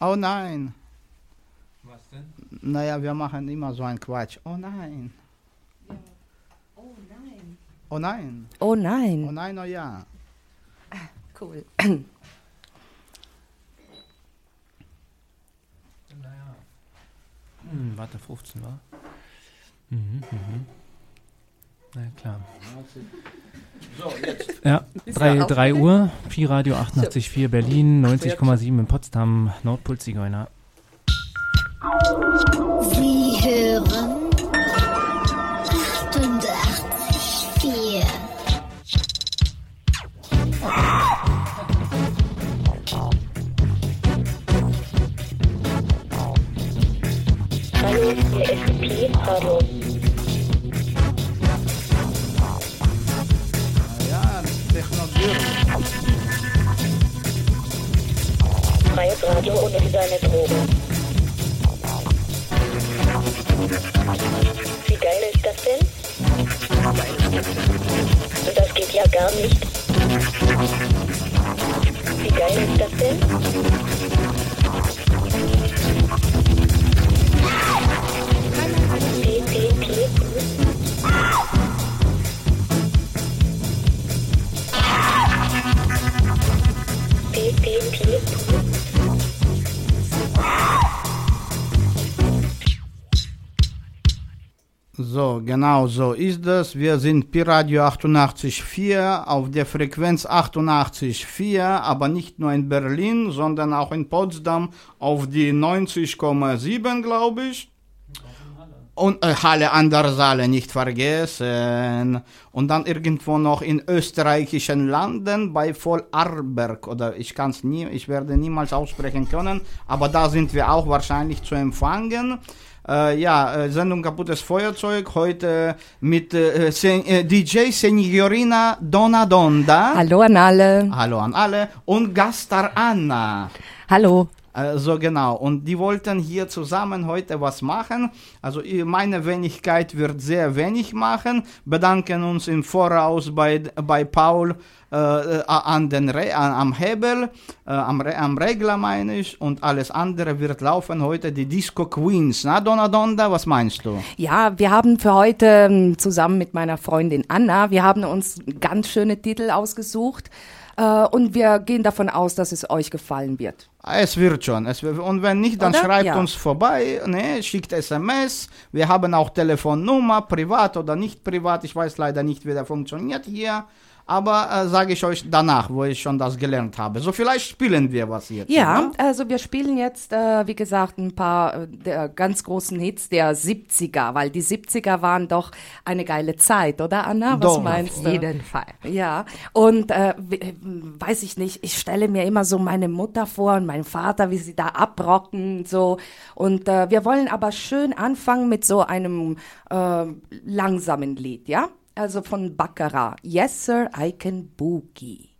Oh nein. Was denn? Naja, wir machen immer so einen Quatsch. Oh nein. Oh nein. Oh nein. Oh Oh nein. nein, oh ja. Cool. Naja. Hm, warte, 15 war. Mhm, mhm. Na ja, klar. So, jetzt. Ja, Ist 3, ja auch- 3 Uhr, Pi Radio 88,4 Berlin, 90,7 in Potsdam, Nordpol Zigeuner. Genau so ist es. Wir sind Pi-Radio 88.4 auf der Frequenz 88.4, aber nicht nur in Berlin, sondern auch in Potsdam auf die 90,7, glaube ich. Und äh, Halle an der Saale nicht vergessen. Und dann irgendwo noch in österreichischen Landen bei Vollarberg. Oder ich kann es nie, ich werde niemals aussprechen können. Aber da sind wir auch wahrscheinlich zu empfangen. Äh, ja, äh, Sendung Kaputtes Feuerzeug heute mit äh, Sen äh, DJ Signorina Donadonda. Hallo an alle. Hallo an alle. Und Gastar Anna. Hallo. Also genau, und die wollten hier zusammen heute was machen. Also ich- meine Wenigkeit wird sehr wenig machen. Bedanken uns im Voraus bei, bei Paul äh, äh, an den Re an, am Hebel, äh, am, Re am Regler meine ich. Und alles andere wird laufen heute die Disco Queens. Na Donadonda, was meinst du? Ja, wir haben für heute ähm, zusammen mit meiner Freundin Anna, wir haben uns ganz schöne Titel ausgesucht äh, und wir gehen davon aus, dass es euch gefallen wird. Es wird schon. Es wird, und wenn nicht, dann Oder? schreibt Ja. uns vorbei, ne, schickt SMS. Wir haben auch Telefonnummer, privat oder nicht privat. Ich weiß leider nicht, wie der funktioniert hier. Aber äh, sage ich euch danach, wo ich schon das gelernt habe. So, vielleicht spielen wir was jetzt. Ja, ne? also wir spielen jetzt, äh, wie gesagt, ein paar äh, der ganz großen Hits der 70er, weil die 70er waren doch eine geile Zeit, oder Anna? Was Doch, meinst Auf du? jeden Fall. Ja, und äh, äh, weiß ich nicht, ich stelle mir immer so meine Mutter vor und meinen Vater, wie sie da abrocken so. Und äh, wir wollen aber schön anfangen mit so einem äh, langsamen Lied, ja? Also von Baccarat. Yes, sir, I can boogie.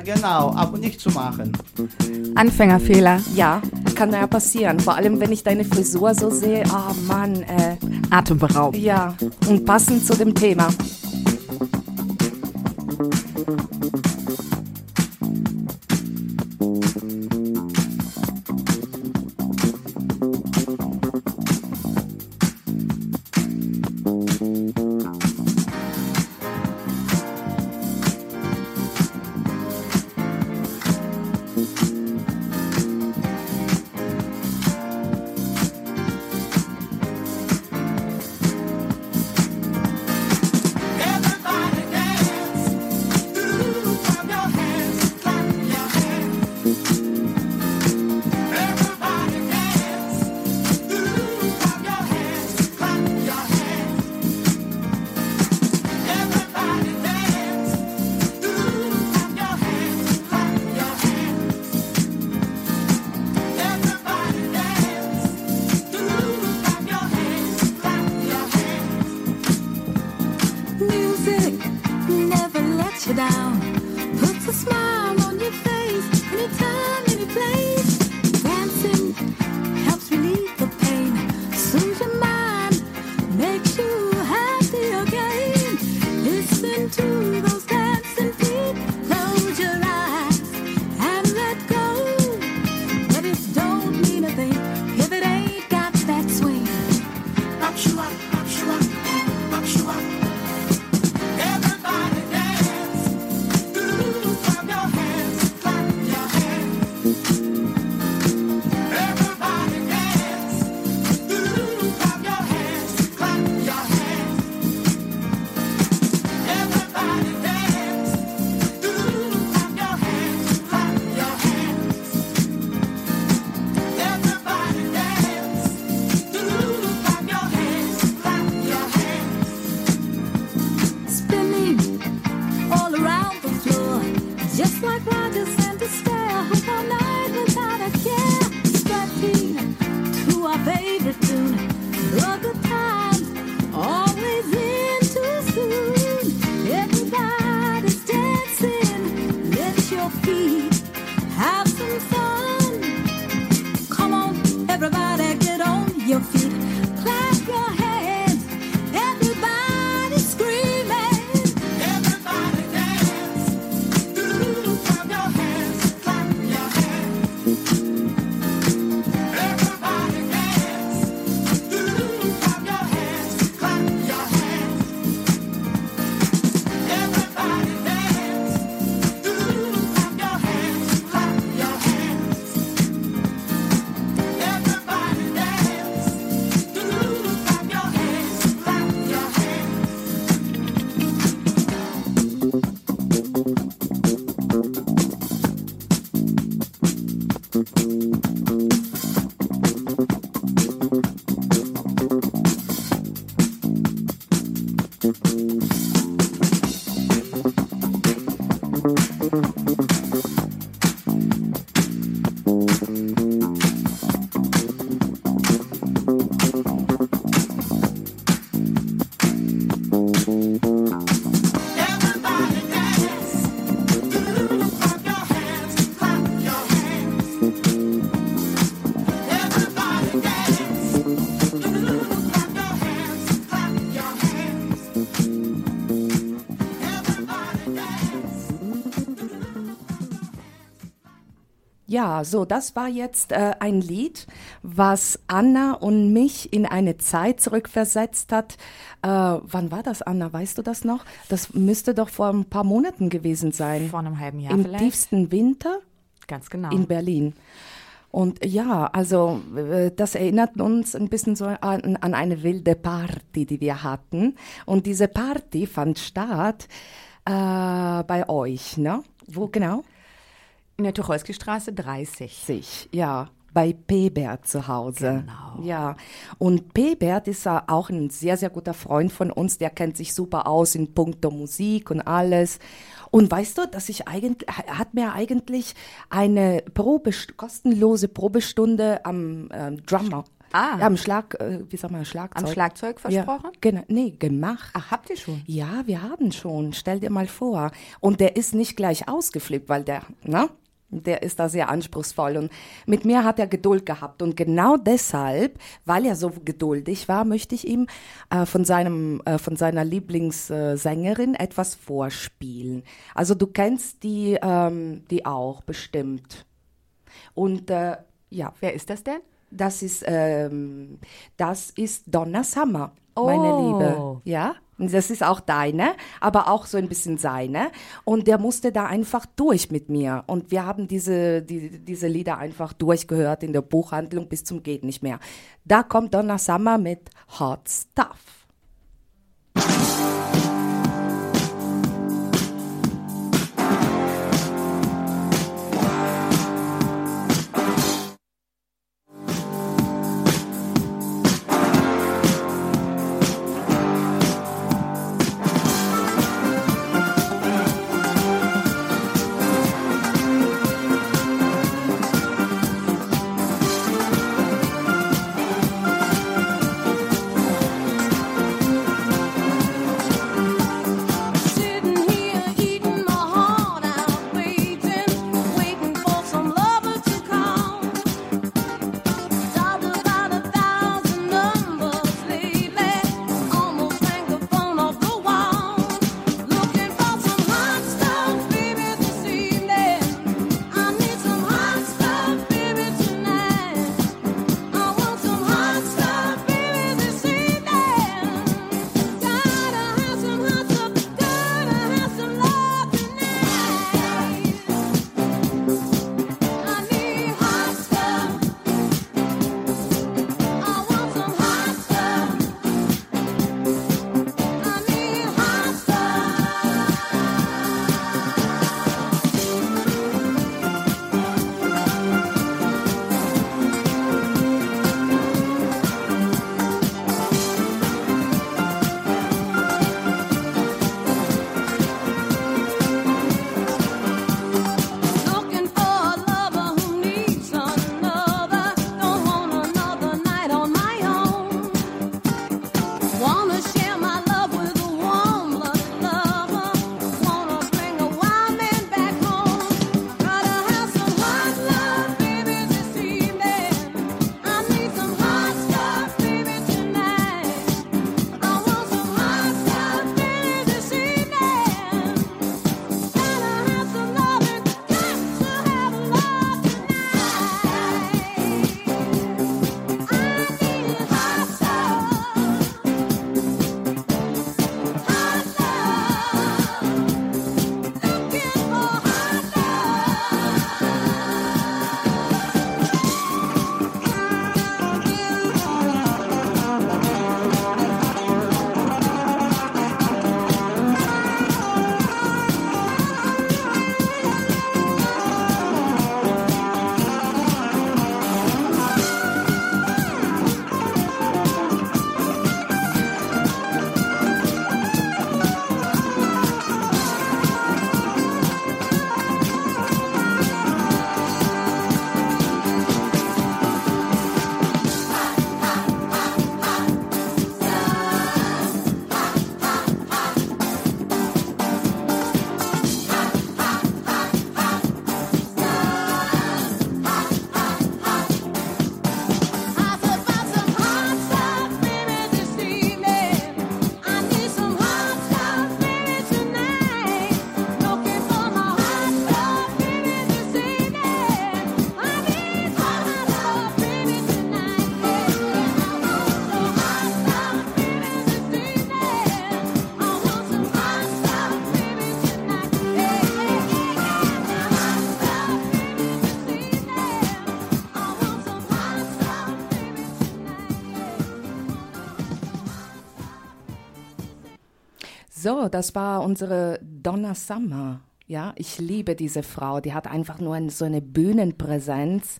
genau, aber nicht zu machen. Anfängerfehler, ja, kann ja passieren. Vor allem, wenn ich deine Frisur so sehe, oh Mann, äh. Atemberaubend. Ja, und passend zu dem Thema. Ja, so, das war jetzt äh, ein Lied, was Anna und mich in eine Zeit zurückversetzt hat. Äh, wann war das, Anna? Weißt du das noch? Das müsste doch vor ein paar Monaten gewesen sein. Vor einem halben Jahr Im vielleicht. tiefsten Winter Ganz genau. in Berlin. Und ja, also äh, das erinnert uns ein bisschen so an, an eine wilde Party, die wir hatten. Und diese Party fand statt äh, bei euch, ne? Wo genau? In der Tucholsky-Straße 30. Sich, ja. Bei Pebert zu Hause. Genau. Ja. Und Pebert ist ja auch ein sehr, sehr guter Freund von uns. Der kennt sich super aus in puncto Musik und alles. Und weißt du, dass ich eigentlich, hat mir eigentlich eine Probe, kostenlose Probestunde am ähm, Drummer, Ah. am Schlag, äh, wie sagt man, Schlagzeug. Am Schlagzeug versprochen? Ja, genau, nee, gemacht. Ach, habt ihr schon? Ja, wir haben schon. Stell dir mal vor. Und der ist nicht gleich ausgeflippt, weil der, ne? Der ist da sehr anspruchsvoll und mit mir hat er Geduld gehabt und genau deshalb, weil er so geduldig war, möchte ich ihm äh, von seinem äh, von seiner Lieblingssängerin etwas vorspielen. Also du kennst die ähm, die auch bestimmt und äh, ja, Wer ist das denn? das ist, ähm, das ist Donna Summer, meine Oh. Liebe. Ja, das ist auch deine, aber auch so ein bisschen seine. Und der musste da einfach durch mit mir. Und wir haben diese, die, diese Lieder einfach durchgehört in der Buchhandlung bis zum geht nicht mehr. Da kommt Donna Summer mit Hot Stuff. So, das war unsere Donna Summer. Ja, ich liebe diese Frau. Die hat einfach nur so eine Bühnenpräsenz.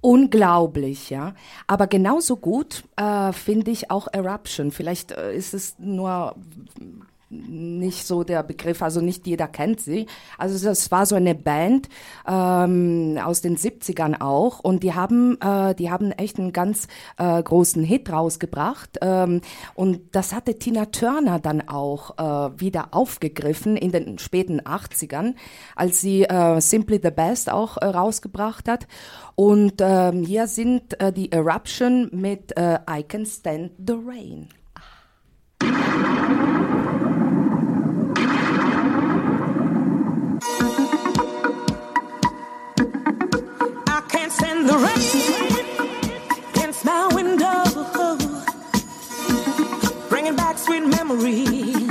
Unglaublich, ja. Aber genauso gut äh, finde ich auch Eruption. Vielleicht äh, ist es nur nicht so der Begriff, also nicht jeder kennt sie. Also das war so eine Band ähm, aus den 70ern auch und die haben, äh, die haben echt einen ganz äh, großen Hit rausgebracht ähm, und das hatte Tina Turner dann auch äh, wieder aufgegriffen in den späten 80ern, als sie äh, Simply the Best auch äh, rausgebracht hat und ähm, hier sind äh, die Eruption mit äh, I Can Stand the Rain. I stand the rain against my window, bringing back sweet memories.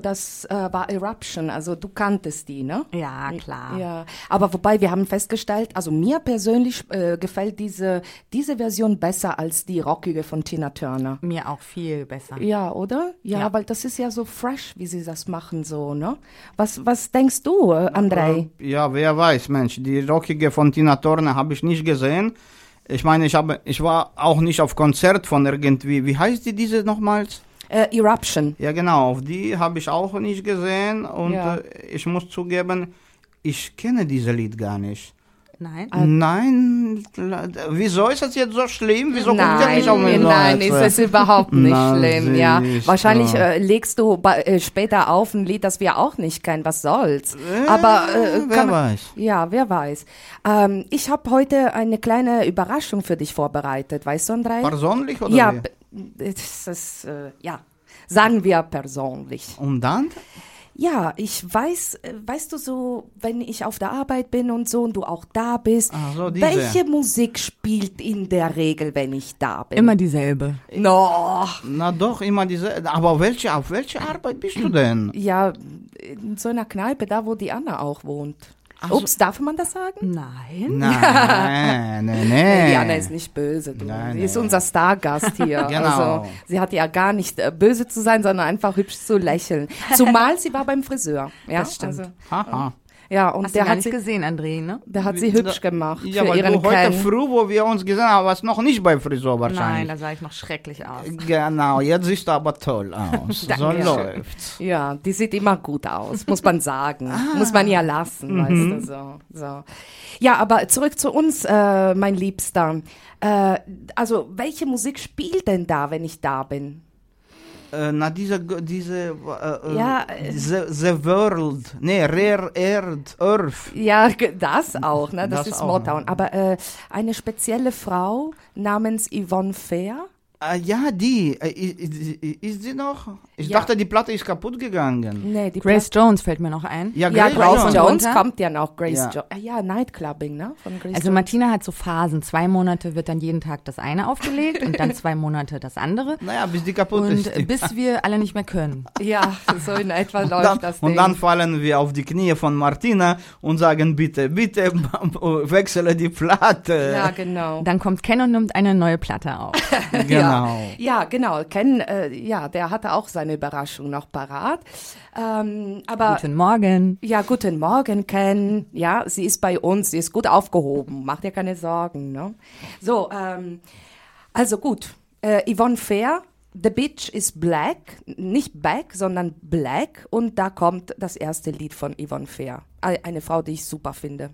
Das äh, war Eruption, also du kanntest die, ne? Ja, klar. Ja, aber wobei wir haben festgestellt, also mir persönlich äh, gefällt diese, diese Version besser als die rockige von Tina Turner. Mir auch viel besser. Ja, oder? Ja, Ja. weil das ist ja so fresh, wie sie das machen, so, ne? Was, was denkst du, äh, Andrei? Ja, wer weiß, Mensch, die rockige von Tina Turner habe ich nicht gesehen. Ich meine, ich habe, ich war auch nicht auf Konzert von irgendwie, wie heißt die diese nochmals? Äh, Eruption. Ja, genau, auf die habe ich auch nicht gesehen und Ja. äh, ich muss zugeben, ich kenne dieses Lied gar nicht. Nein? Nein, la- wieso ist das jetzt so schlimm? Wieso guckt ihr nein, mich auf mich so, nein, als, ist äh, es überhaupt nicht Na, schlimm, ja. siehst Wahrscheinlich du. äh, legst du bei, äh, später auf ein Lied, das wir auch nicht kennen, was soll's. Aber äh, wer man- weiß. Ja, wer weiß. Ähm, ich habe heute eine kleine Überraschung für dich vorbereitet, weißt du, Andrei? Persönlich oder ja, wie? das ist, äh, ja, sagen wir persönlich. Und dann? Ja, ich weiß, äh, weißt du so, wenn ich auf der Arbeit bin und so und du auch da bist, so, welche Musik spielt in der Regel, wenn ich da bin? Immer dieselbe. No. Na doch, immer diese. Aber welche, auf welche Arbeit bist du denn? Ja, in so einer Kneipe, da wo die Anna auch wohnt. Ups, darf man das sagen? Nein. Nein, nee. Die Anna ist nicht böse, du. Nein, sie ist unser Stargast hier. Genau. Also, sie hat ja gar nicht äh, böse zu sein, sondern einfach hübsch zu lächeln. Zumal sie war beim Friseur. Ja, Das stimmt. Also, Haha. Ja, und Hast der du gar hat, nicht sie, gesehen, André, ne? der hat sie hübsch gemacht Ja, für weil ihren du heute Ken. früh, wo wir uns gesehen haben, warst noch nicht bei Friseur Nein, wahrscheinlich. da sah ich noch schrecklich aus. Genau, jetzt siehst du aber toll aus. so läuft's. Ja, die sieht immer gut aus, muss man sagen. Muss man ja lassen, weißt du, so, so. Ja, aber zurück zu uns, äh, mein Liebster. Äh, also, welche Musik spielt denn da, wenn ich da bin? Äh, na, diese, diese, äh, Ja, äh, the, the World, nee, Rare Earth, Earth. Ja, das auch, ne? Das, Das ist auch. Motown. Aber äh, eine spezielle Frau namens Yvonne Fair. Äh, ja, die, äh, ist, sie noch? Ich Ja. dachte, die Platte ist kaputt gegangen. Nee, die Grace Jones fällt mir noch ein. Ja, Ja, Grace Jones. Jones kommt ja noch. Grace Ja. Jo ah, ja, Nightclubbing, ne? Von Grace Also Jones. Martina hat so Phasen. Zwei Monate wird dann jeden Tag das eine aufgelegt und dann zwei Monate das andere. Naja, bis die kaputt Und ist. bis wir alle nicht mehr können. Ja, so in etwa Und läuft dann, das Ding. und dann fallen wir auf die Knie von Martina und sagen, bitte, bitte, wechsle die Platte. ja, genau. Dann kommt Ken und nimmt eine neue Platte auf. genau. Ja, genau. Ken, äh, ja, der hatte auch seine Überraschung noch parat. Ähm, aber Guten Morgen. ja, guten Morgen, Ken. Ja, sie ist bei uns, sie ist gut aufgehoben. Mach dir keine Sorgen. Ne? So, ähm, also gut. Äh, Yvonne Fair, The Bitch is Black, nicht Back, sondern Black. Und da kommt das erste Lied von Yvonne Fair. Ei- Eine Frau, die ich super finde.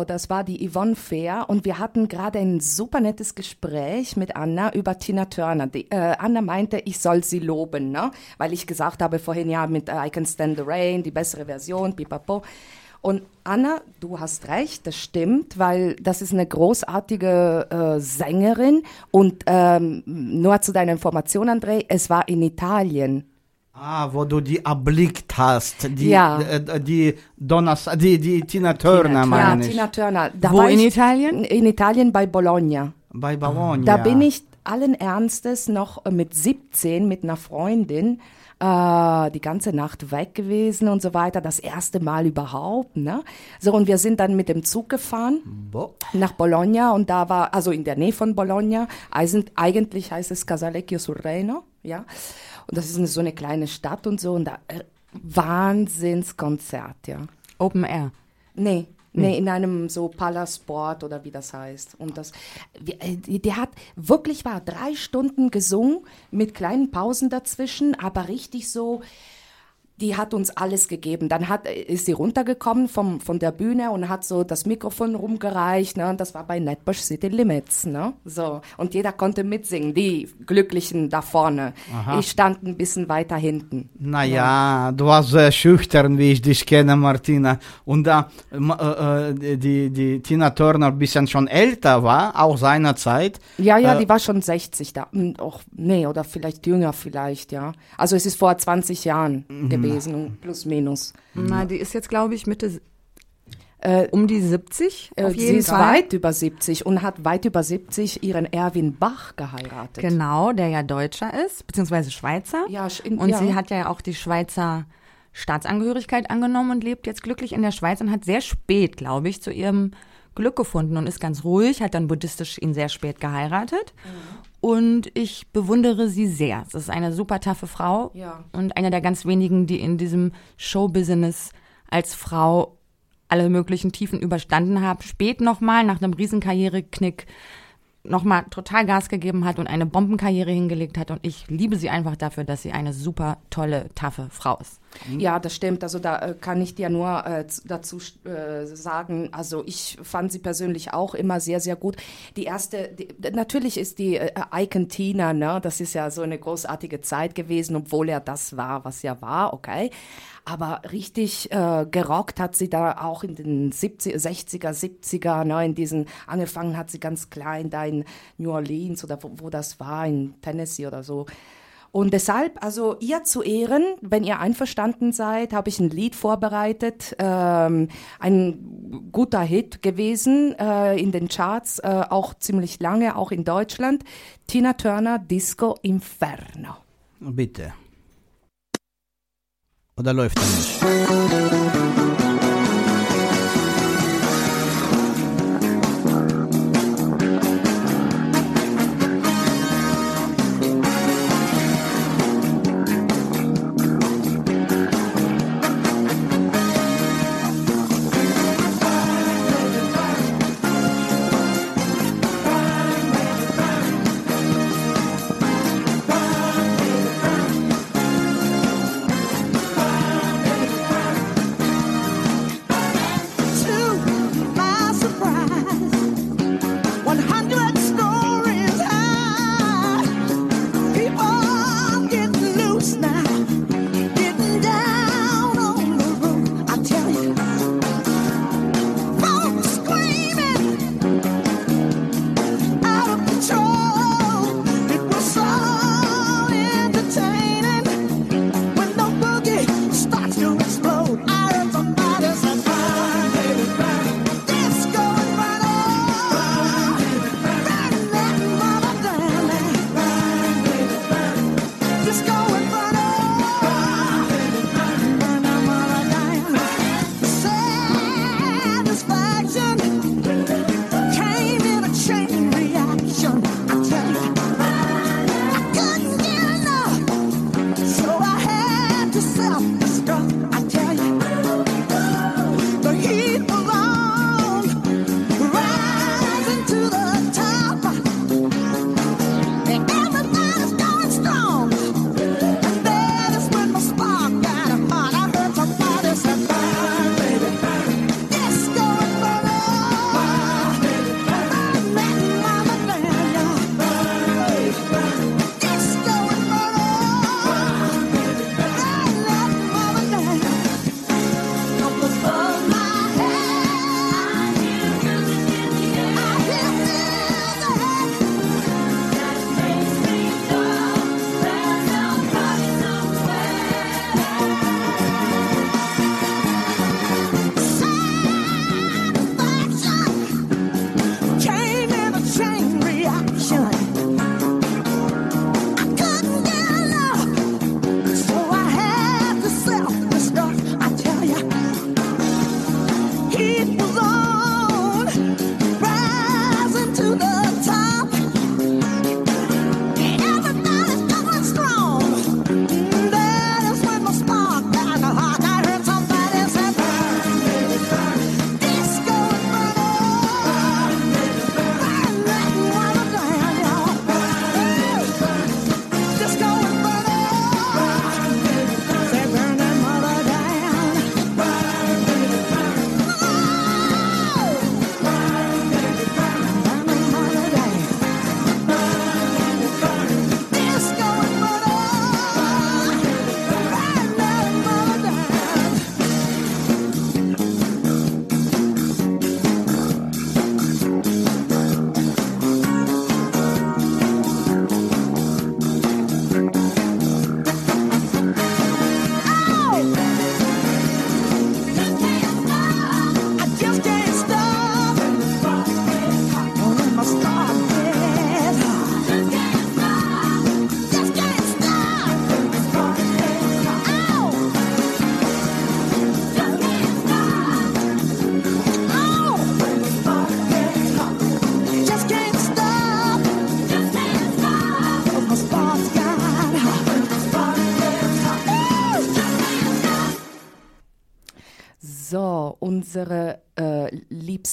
So, das war die Yvonne Fair und wir hatten gerade ein super nettes Gespräch mit Anna über Tina Turner. Die, äh, Anna meinte, ich soll sie loben, ne? weil ich gesagt habe vorhin ja mit I Can Stand the Rain, die bessere Version, pipapo. Und Anna, du hast recht, das stimmt, weil das ist eine großartige äh, Sängerin und ähm, nur zu deiner Information, André, es war in Italien. Ah, wo du die erblickt hast. Die, Ja. äh, die Donners, die, die Tina Turner, Ja, meine ich. Tina Turner. Da Wo in ich, Italien? In Italien bei Bologna. Bei Bologna. Da bin ich allen Ernstes noch äh, mit 17 mit einer Freundin äh, die ganze Nacht weg gewesen und so weiter. Das erste Mal überhaupt, ne? So, und wir sind dann mit dem Zug gefahren Bo nach Bologna und da war, also in der Nähe von Bologna, eigentlich heißt es Casalecchio sul Reno, ja. Und das ist eine, so eine kleine Stadt und so und da, äh, Wahnsinnskonzert, ja. Open Air. Nee, nee, in einem so Palasport oder wie das heißt. Und das, äh, die- der hat wirklich war drei Stunden gesungen mit kleinen Pausen dazwischen, aber richtig so. Die hat uns alles gegeben. Dann hat, ist sie runtergekommen vom, von der Bühne und hat so das Mikrofon rumgereicht. Ne? Und das war bei Netbush City Limits. Ne? So. Und jeder konnte mitsingen, die Glücklichen da vorne. Ich stand ein bisschen weiter hinten. Naja, du warst sehr schüchtern, wie ich dich kenne, Martina. Und da äh, äh, die, die Tina Turner ein bisschen schon älter war, auch seinerzeit. Ja, ja, Äh, die war schon 60 da. Hm, Och, nee, oder vielleicht jünger vielleicht, ja. Also es ist vor 20 Jahren Mhm. Gewesen, plus minus. Na, die ist jetzt, glaube ich, Mitte Äh, um die 70. äh, auf sie ist Fall. weit über 70 und hat weit über 70 ihren Erwin Bach geheiratet. Genau, der ja Deutscher ist, beziehungsweise Schweizer. Ja, in- und ja. sie hat ja auch die Schweizer Staatsangehörigkeit angenommen und lebt jetzt glücklich in der Schweiz und hat sehr spät, glaube ich, zu ihrem Glück gefunden und ist ganz ruhig, hat dann buddhistisch ihn sehr spät geheiratet. Und ich bewundere sie sehr. Es ist eine super taffe Frau Ja. und eine der ganz wenigen, die in diesem Showbusiness als Frau alle möglichen Tiefen überstanden haben. Spät nochmal, nach einem Riesenkarriereknick, nochmal total Gas gegeben hat und eine Bombenkarriere hingelegt hat. Und ich liebe sie einfach dafür, dass sie eine super tolle, taffe Frau ist. Ja, das stimmt. Also da äh, kann ich dir nur äh, dazu äh, sagen, also ich fand sie persönlich auch immer sehr, sehr gut. Die erste, die, natürlich ist die äh, Icon Tina, ne, das ist ja so eine großartige Zeit gewesen, obwohl er das war, was er war, okay. Aber richtig äh, gerockt hat sie da auch in den 70, 60er, 70er, ne, in diesen, angefangen hat sie ganz klein da in New Orleans oder wo, wo das war, in Tennessee oder so. Und deshalb, also ihr zu Ehren, wenn ihr einverstanden seid, habe ich ein Lied vorbereitet, ähm, ein guter Hit gewesen äh, in den Charts, äh, auch ziemlich lange, auch in Deutschland. Tina Turner, Disco Inferno. Bitte. Oder läuft er nicht?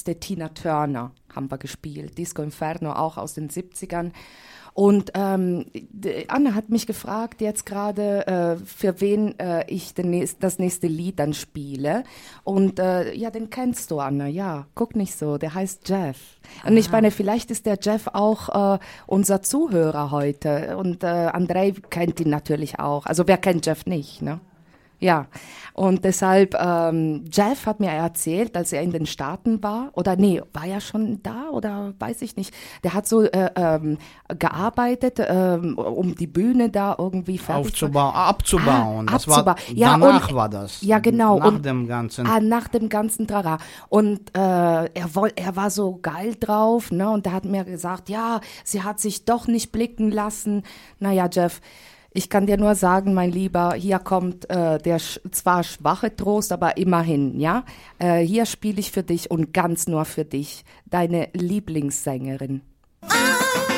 Liebste Tina Turner haben wir gespielt. Disco Inferno auch aus den 70ern. Und ähm, Anne hat mich gefragt jetzt gerade, äh, für wen äh, ich nächst, das nächste Lied dann spiele. Und äh, ja, den kennst du, Anne. Ja, guck nicht so. Der heißt Jeff. Und ich meine, vielleicht ist der Jeff auch äh, unser Zuhörer heute. Und äh, Andrei kennt ihn natürlich auch. Also wer kennt Jeff nicht, ne? Ja, und deshalb, ähm, Jeff hat mir erzählt, als er in den Staaten war, oder nee, war er schon da oder weiß ich nicht, der hat so äh, ähm, gearbeitet, ähm, um die Bühne da irgendwie fertig zu Aufzubauen, abzubauen. Ah, das abzubauen. War, Ja, danach und- war das. Ja, genau. Nach und, dem ganzen. Ah, nach dem ganzen Trara. Und äh, er, woll, er war so geil drauf, ne? Und er hat mir gesagt, ja, sie hat sich doch nicht blicken lassen. Naja, Jeff, ich kann dir nur sagen, mein Lieber, hier kommt äh, der sch zwar schwache Trost, aber immerhin, ja. Äh, hier spiele ich für dich und ganz nur für dich, deine Lieblingssängerin. I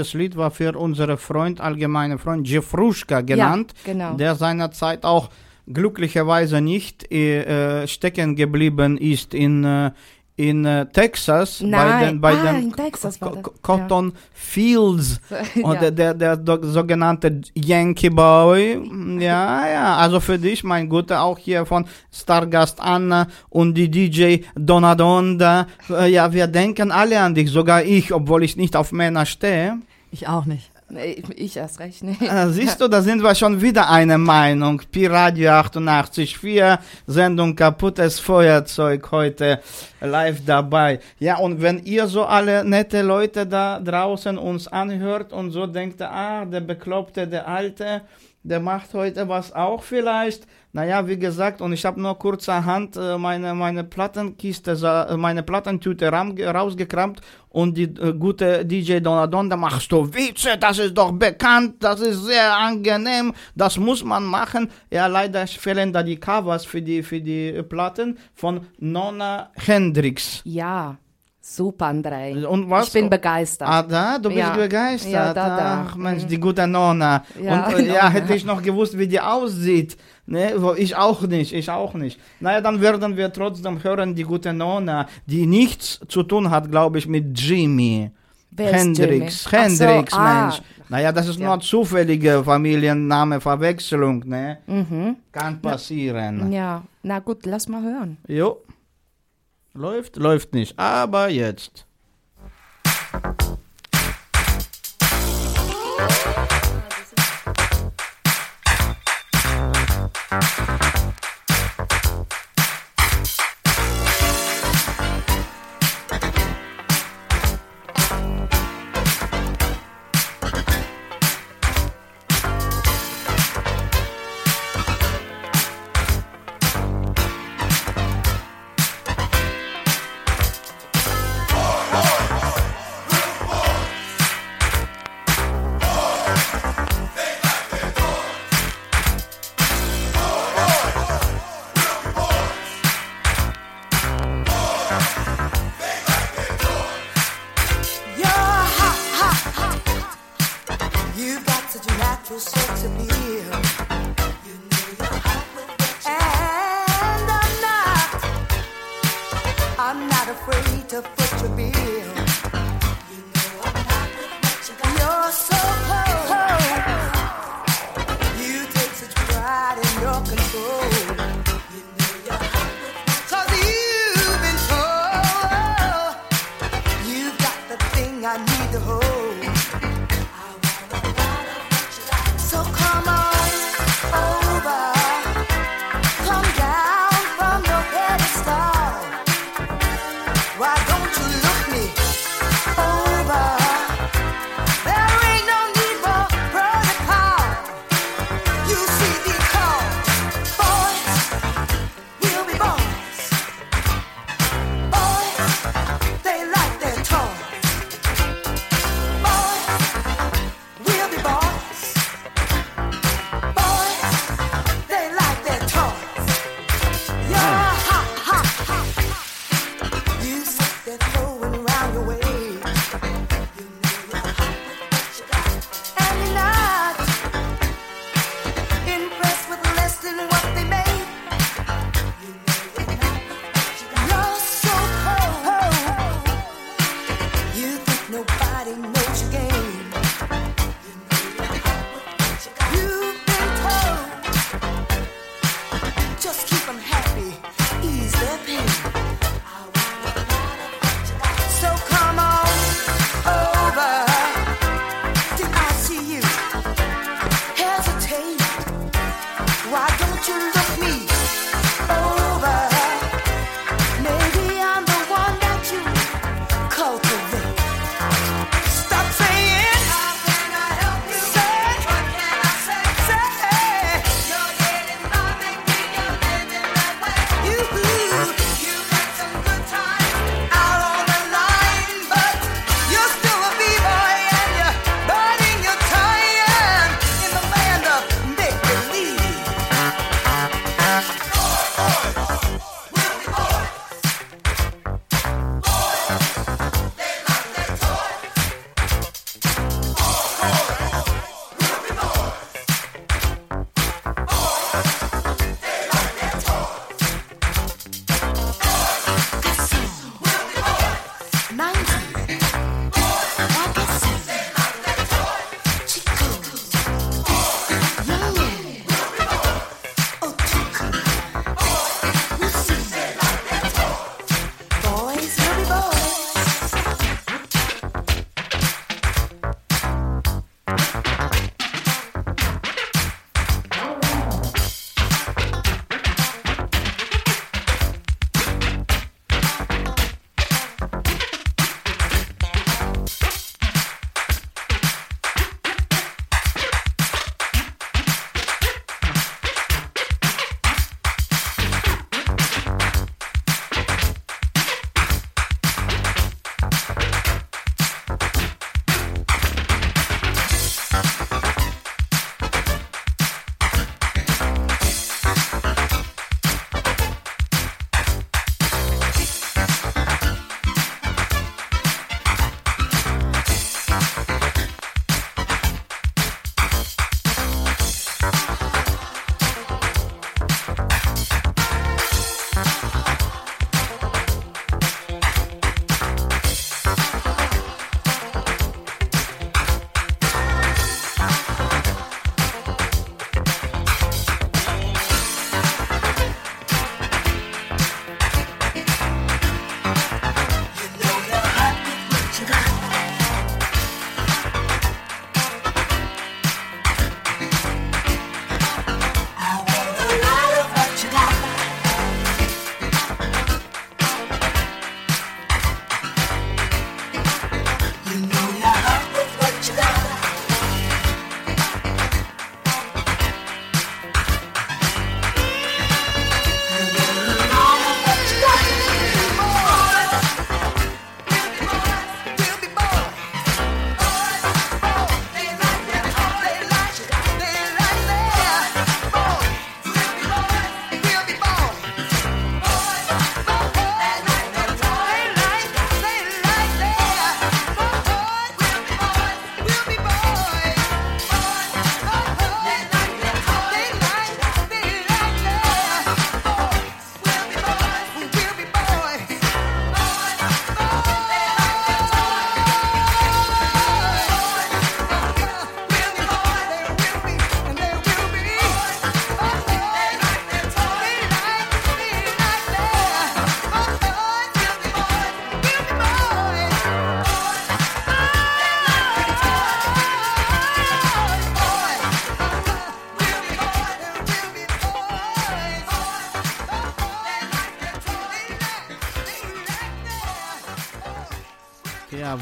dieses Lied war für unseren Freund, allgemeine Freund, Jefruschka genannt, genau. der seinerzeit auch glücklicherweise nicht äh, äh, stecken geblieben ist in, äh, in äh, Texas bei Nein. den, bei Ah, den Texas war das, Co- Cotton Fields und Ja. der, der, der sogenannte Yankee Boy. Ja, ja, also für dich, mein Guter, auch hier von Stargast Anna und die DJ Donadonda. Äh, Ja, wir denken alle an dich, sogar ich, obwohl ich nicht auf Männer stehe. Ich auch nicht. Nee, ich erst recht nicht. Äh, siehst du, da sind wir schon wieder eine Meinung. Pi Radio 88.4, Sendung Kaputtes Feuerzeug heute live dabei. Ja, und wenn ihr so alle nette Leute da draußen uns anhört und so denkt, ah, der Bekloppte, der Alte, der macht heute was auch vielleicht. Naja, wie gesagt, und ich habe nur kurzerhand äh, meine, meine Plattenkiste, äh, meine Plattentüte ram, rausgekramt und die äh, gute DJ Donadonda machst du Witze, das ist doch bekannt, das ist sehr angenehm, das muss man machen. Ja, leider fehlen da die Covers für die, für die Platten von Nonna Hendrix. Ja, super, Andrei. Und was? Ich bin begeistert. Ah, da, du bist Ja. begeistert. Ja, da, da. Ach, Mensch, die gute Nonna. Ja, Und äh, ja, hätte ich noch gewusst, wie die aussieht. Ne, ich auch nicht, ich auch nicht. Naja, dann werden wir trotzdem hören, die gute Nonna, die nichts zu tun hat, glaube ich, mit Jimmy. Wer Hendrix, Jimmy? Ach so, Hendrix, ah. Mensch. Naja, das ist Ja. nur zufällige Familienname, Verwechslung, ne? Mhm. Kann passieren. Ja, na gut, lass mal hören. Jo. Läuft, läuft nicht. Aber jetzt. Thank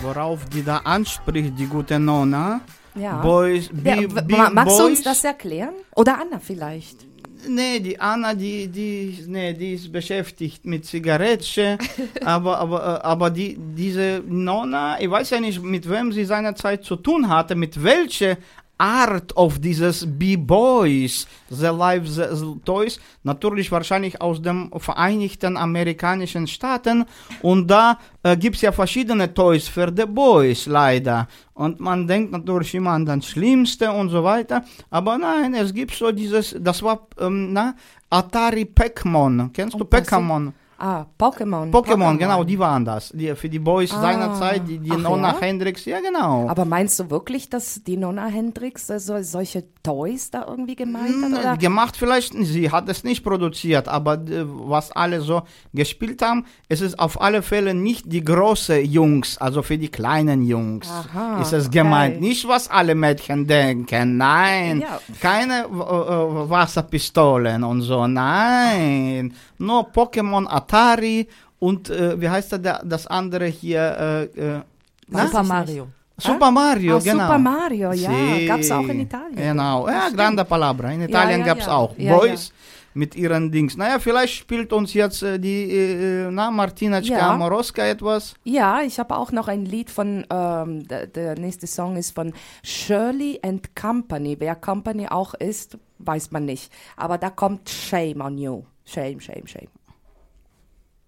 worauf die da anspricht, die gute Nonna. Ja. Boys, Bi- ma- magst du uns Boys. das erklären? Oder Anna vielleicht? Nee, die Anna, die, die, nee, die ist beschäftigt mit Zigarettchen, aber, aber, äh, aber die, diese Nonna, ich weiß ja nicht, mit wem sie seinerzeit zu tun hatte, mit welcher Art of dieses B-Boys, The Life, the, the Toys, natürlich wahrscheinlich aus den Vereinigten Amerikanischen Staaten. Und da äh, gibt's ja verschiedene Toys für die Boys leider. Und man denkt natürlich immer an das Schlimmste und so weiter, aber nein, es gibt so dieses, das war, ähm, na, Atari Pac-Man, kennst du Und Pac-Man? Ah, Pokémon. Pokémon, genau, die waren das, die, für die Boys Ah, seinerzeit, die, die ach Nonna ja? Hendrix, ja genau. Aber meinst du wirklich, dass die Nonna Hendrix äh, so, solche Toys da irgendwie gemeint hat? Oder? Hm, Gemacht vielleicht, sie hat es nicht produziert, aber äh, was alle so gespielt haben, es ist auf alle Fälle nicht die große Jungs, also für die kleinen Jungs Aha, ist es gemeint. okay. Nicht, was alle Mädchen denken, nein. Ja. Keine äh, äh, Wasserpistolen und so, nein. Nur Pokémon, Atari und äh, wie heißt der, das andere hier? Äh, äh? Super Mario. Super Mario, Ah, genau. Super Mario, ja. Sí. Gab's auch in Italien. Genau, ja, grande palabra. In Ja, Italien ja, gab's ja. auch. Ja, Boys mit ihren Dings. Naja, vielleicht spielt uns jetzt äh, die, äh, na, Martineczka Ja. Etwas. Ja, ich habe auch noch ein Lied von, ähm, der, der nächste Song ist von Shirley and Company. Wer Company auch ist, weiß man nicht. Aber da kommt Shame on You. Shame, shame, shame.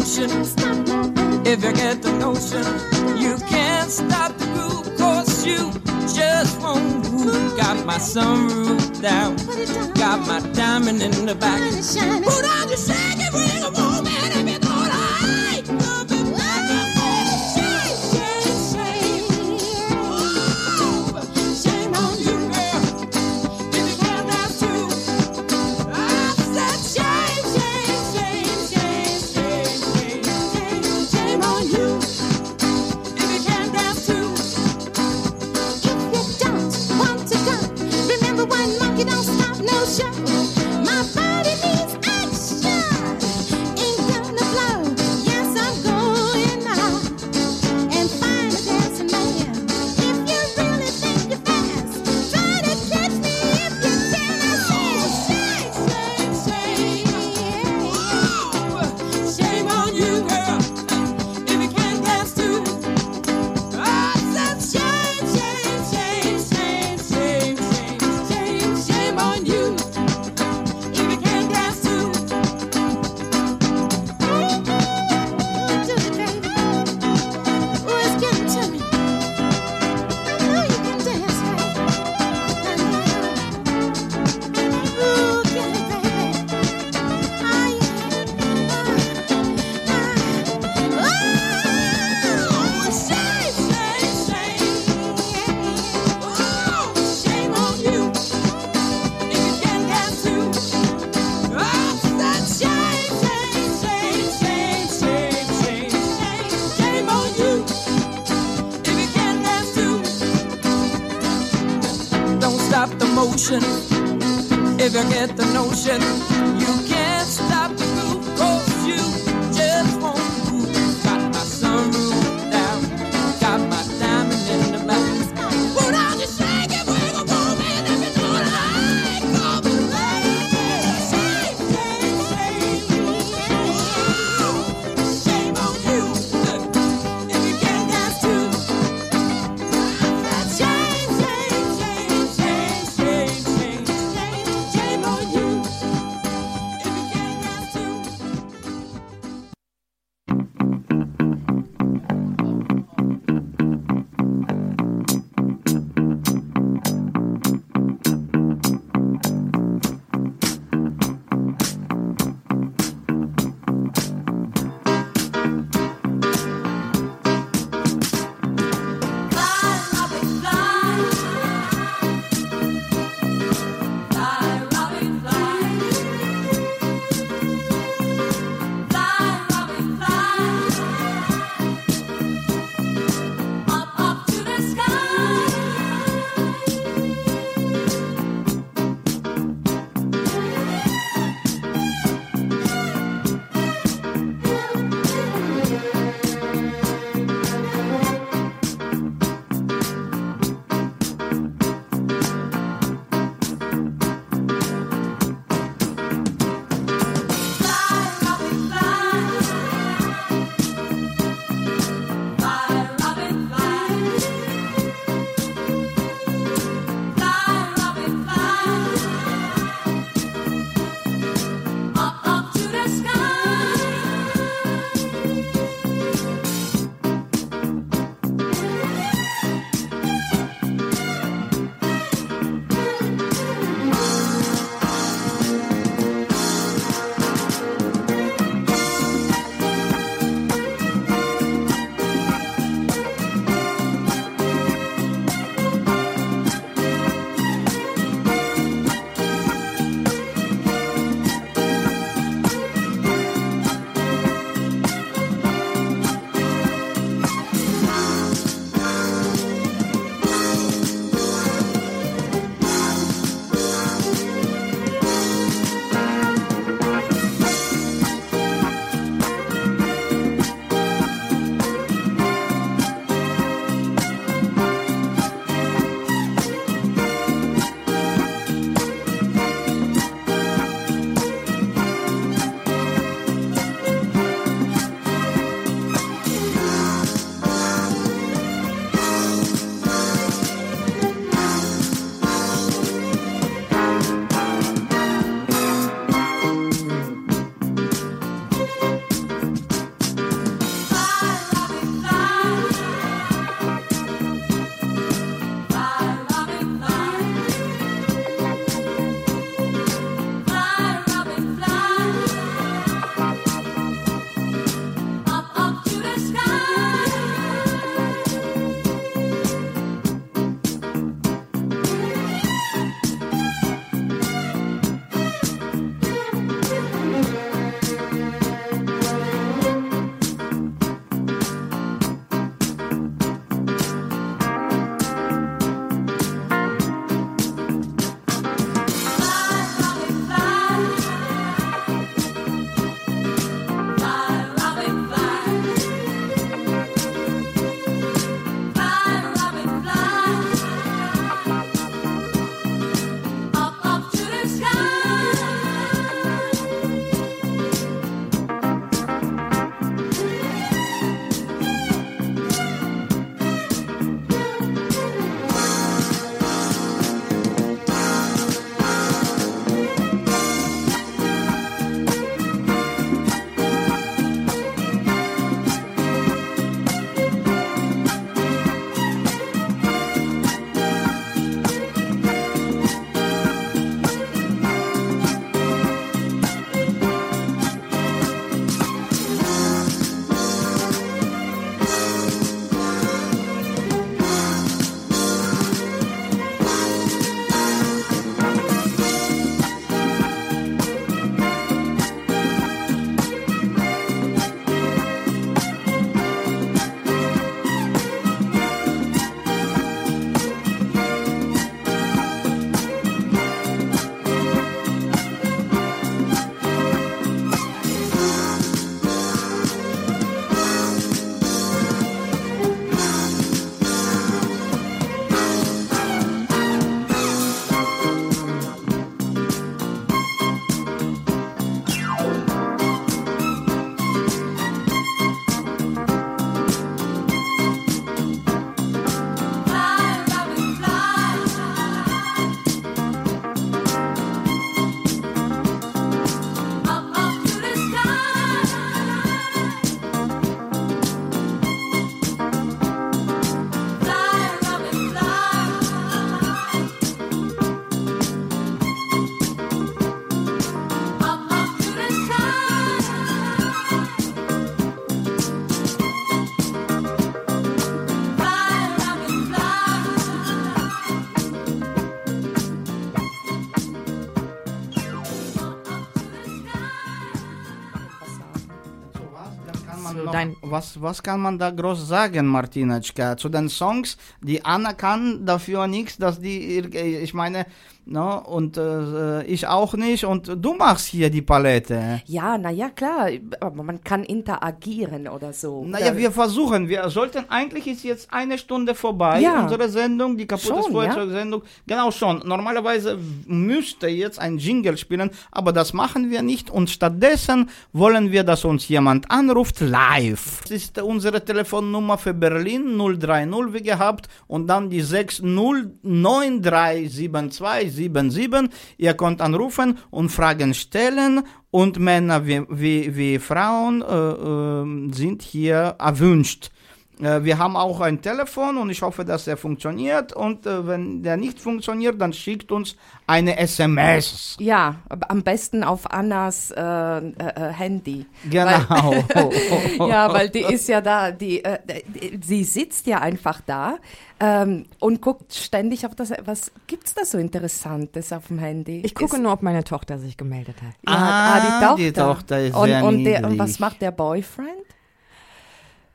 if you get the notion. You can't stop the groove, cause you just won't move. Got my sunroof down, put it down. got my diamond in the back. Shine it, shine it. Put on your it, ring Was, was kann man da groß sagen, Martinetschka, zu den Songs? Die Anna kann dafür nichts, dass die, ich meine, no, und äh, ich auch nicht, und du machst hier die Palette. Ja, na ja, klar, aber man kann interagieren oder so. Naja, wir versuchen, wir sollten, eigentlich ist jetzt eine Stunde vorbei, Ja. unsere Sendung, die kaputte Schon, Feuerzeug-Sendung, genau schon. Normalerweise müsste jetzt ein Jingle spielen, aber das machen wir nicht und stattdessen wollen wir, dass uns jemand anruft, live. Das ist unsere Telefonnummer für Berlin, 030 wie gehabt und dann die 60937277. Ihr könnt anrufen und Fragen stellen und Männer wie, wie, wie Frauen äh, äh, sind hier erwünscht. Äh, wir haben auch ein Telefon und ich hoffe, dass er funktioniert. Und äh, wenn der nicht funktioniert, dann schickt uns eine SMS. Ja, am besten auf Annas äh, äh, äh, Handy. Genau. ja, weil die ist ja da, die, äh, die, sie sitzt ja einfach da ähm, und guckt ständig auf das. Was gibt's da so Interessantes auf dem Handy? Ich gucke Ist- nur, ob meine Tochter sich gemeldet hat. Ja, Ah, ah, die die Tochter. Tochter ist und, sehr und, der, und was macht der Boyfriend?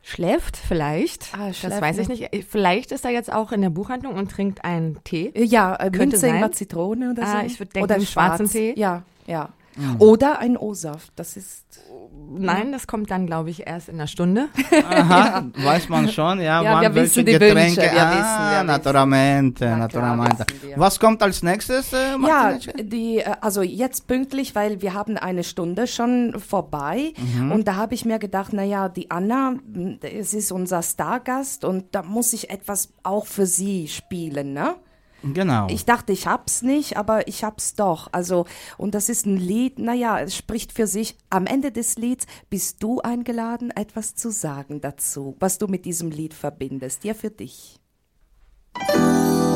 Schläft vielleicht. Ah, das schläft weiß ich nicht. Vielleicht ist er jetzt auch in der Buchhandlung und trinkt einen Tee. Ja, äh, Könnte Minzingwer sein. Zitrone oder Ah, so. ich würd denken, oder einen schwarzen Tee. Ja, ja. Mhm. Oder ein O-Saft. Das ist. Nein, das kommt dann, glaube ich, erst in einer Stunde. Aha, weiß man schon, ja, Ja, wir wissen die Getränke. Wünsche, wir ah, wissen, wir wissen. naturalmente, klar, naturalmente. wissen wir. Was kommt als nächstes, äh, Ja, die, äh, also jetzt pünktlich, weil wir haben eine Stunde schon vorbei Mhm. und da habe ich mir gedacht, na ja, die Anna, m, es ist unser Stargast und da muss ich etwas auch für sie spielen, ne? Genau. Ich dachte, ich hab's nicht, aber ich hab's doch. Also, und das ist ein Lied, naja, es spricht für sich. Am Ende des Lieds bist du eingeladen, etwas zu sagen dazu, was du mit diesem Lied verbindest. Ja, für dich. Someone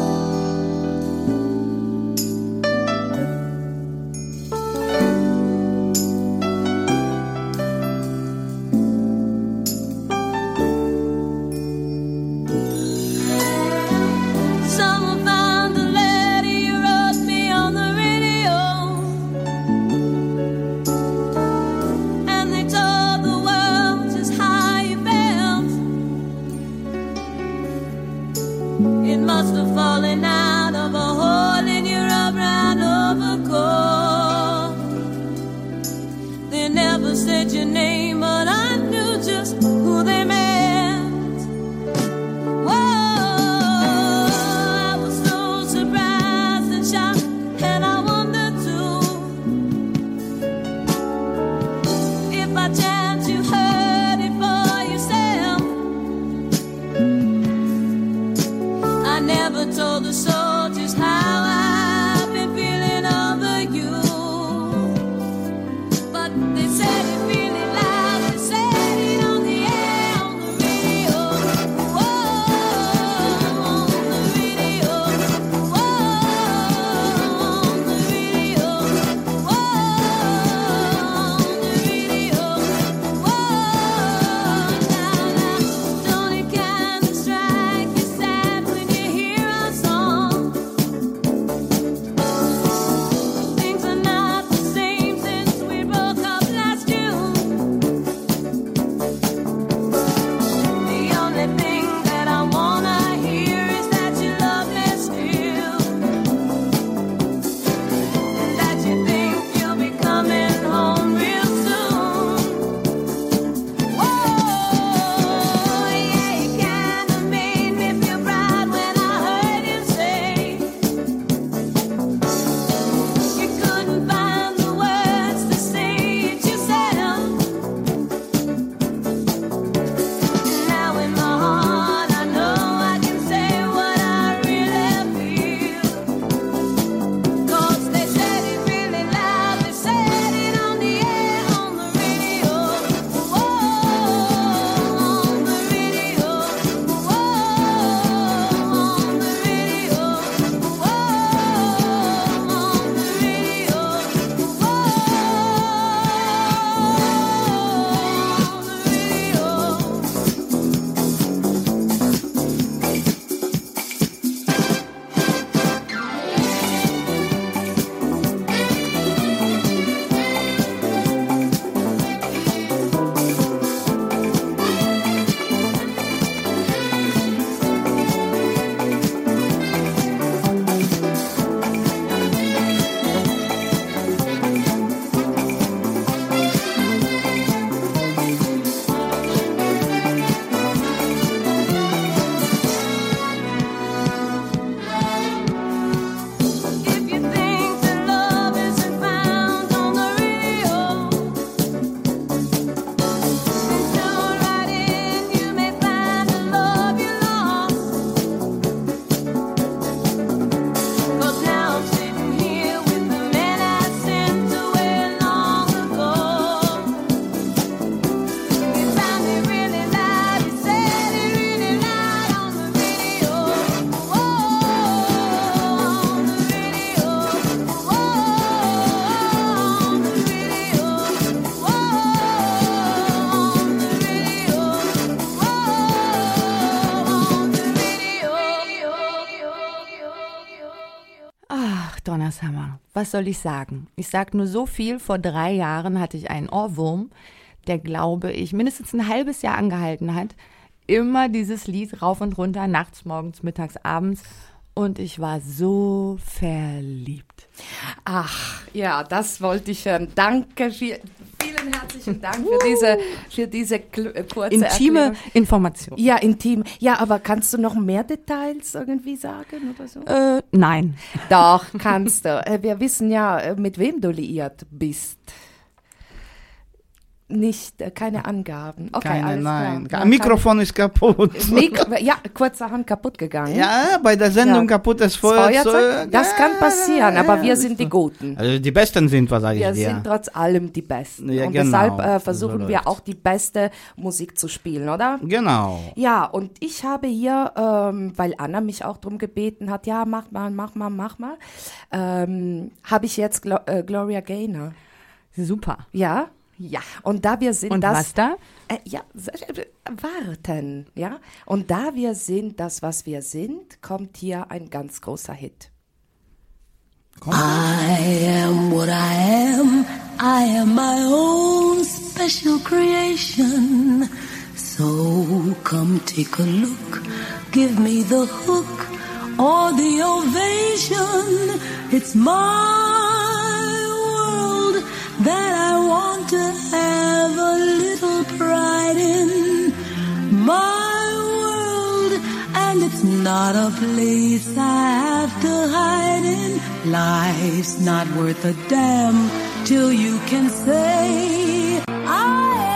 was soll ich sagen? Ich sag nur so viel, vor drei Jahren hatte ich einen Ohrwurm, der, glaube ich, mindestens ein halbes Jahr angehalten hat. Immer dieses Lied rauf und runter, nachts, morgens, mittags, abends. Und ich war so verliebt. Ach, ja, das wollte ich hören. Danke, viel, vielen herzlichen Dank für diese, für diese äh, kurze Intime Erklärung. Information. Ja, intim. Ja, aber kannst du noch mehr Details irgendwie sagen oder so? Äh, nein. Doch, kannst du. Äh, Wir wissen ja, äh, mit wem du liiert bist. Nicht, äh, keine Angaben. Okay, Keine, alles nein. klar. Ein Mikrofon ist kaputt. Mikro, ja, kurzerhand kaputt gegangen. Ja, bei der Sendung Ja. kaputtes Das Feuerzeug. Feuerzeug, das kann passieren, aber wir sind die Guten. Also die Besten sind wir, sage ich Wir dir. sind trotz allem die Besten. Ja, und genau. deshalb äh, So versuchen wir läuft's. auch die beste Musik zu spielen, oder? Genau. Ja, und ich habe hier, ähm, weil Anna mich auch drum gebeten hat, ja, mach mal, mach mal, mach mal, ähm, habe ich jetzt Glo äh, Gloria Gaynor. Super. Ja? Ja. Und da wir sind Und das. was da? Äh, ja, äh, warten, ja. Und da wir sind das, was wir sind, kommt hier ein ganz großer Hit. I am what I am. I am my own special creation. So come take a look. Give me the hook or the ovation. It's my world that I want to have a little pride in. My world, and it's not a place I have to hide in. Life's not worth a damn till you can say, I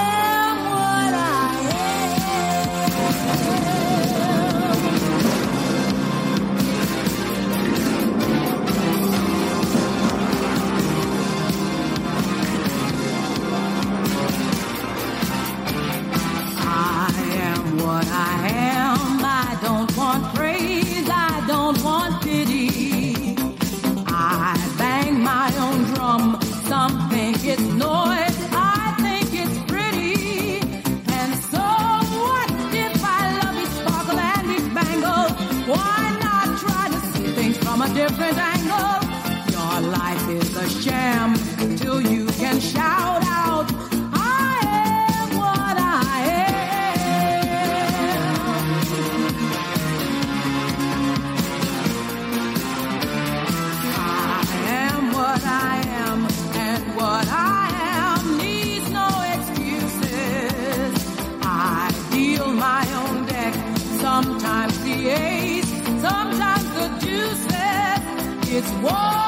It's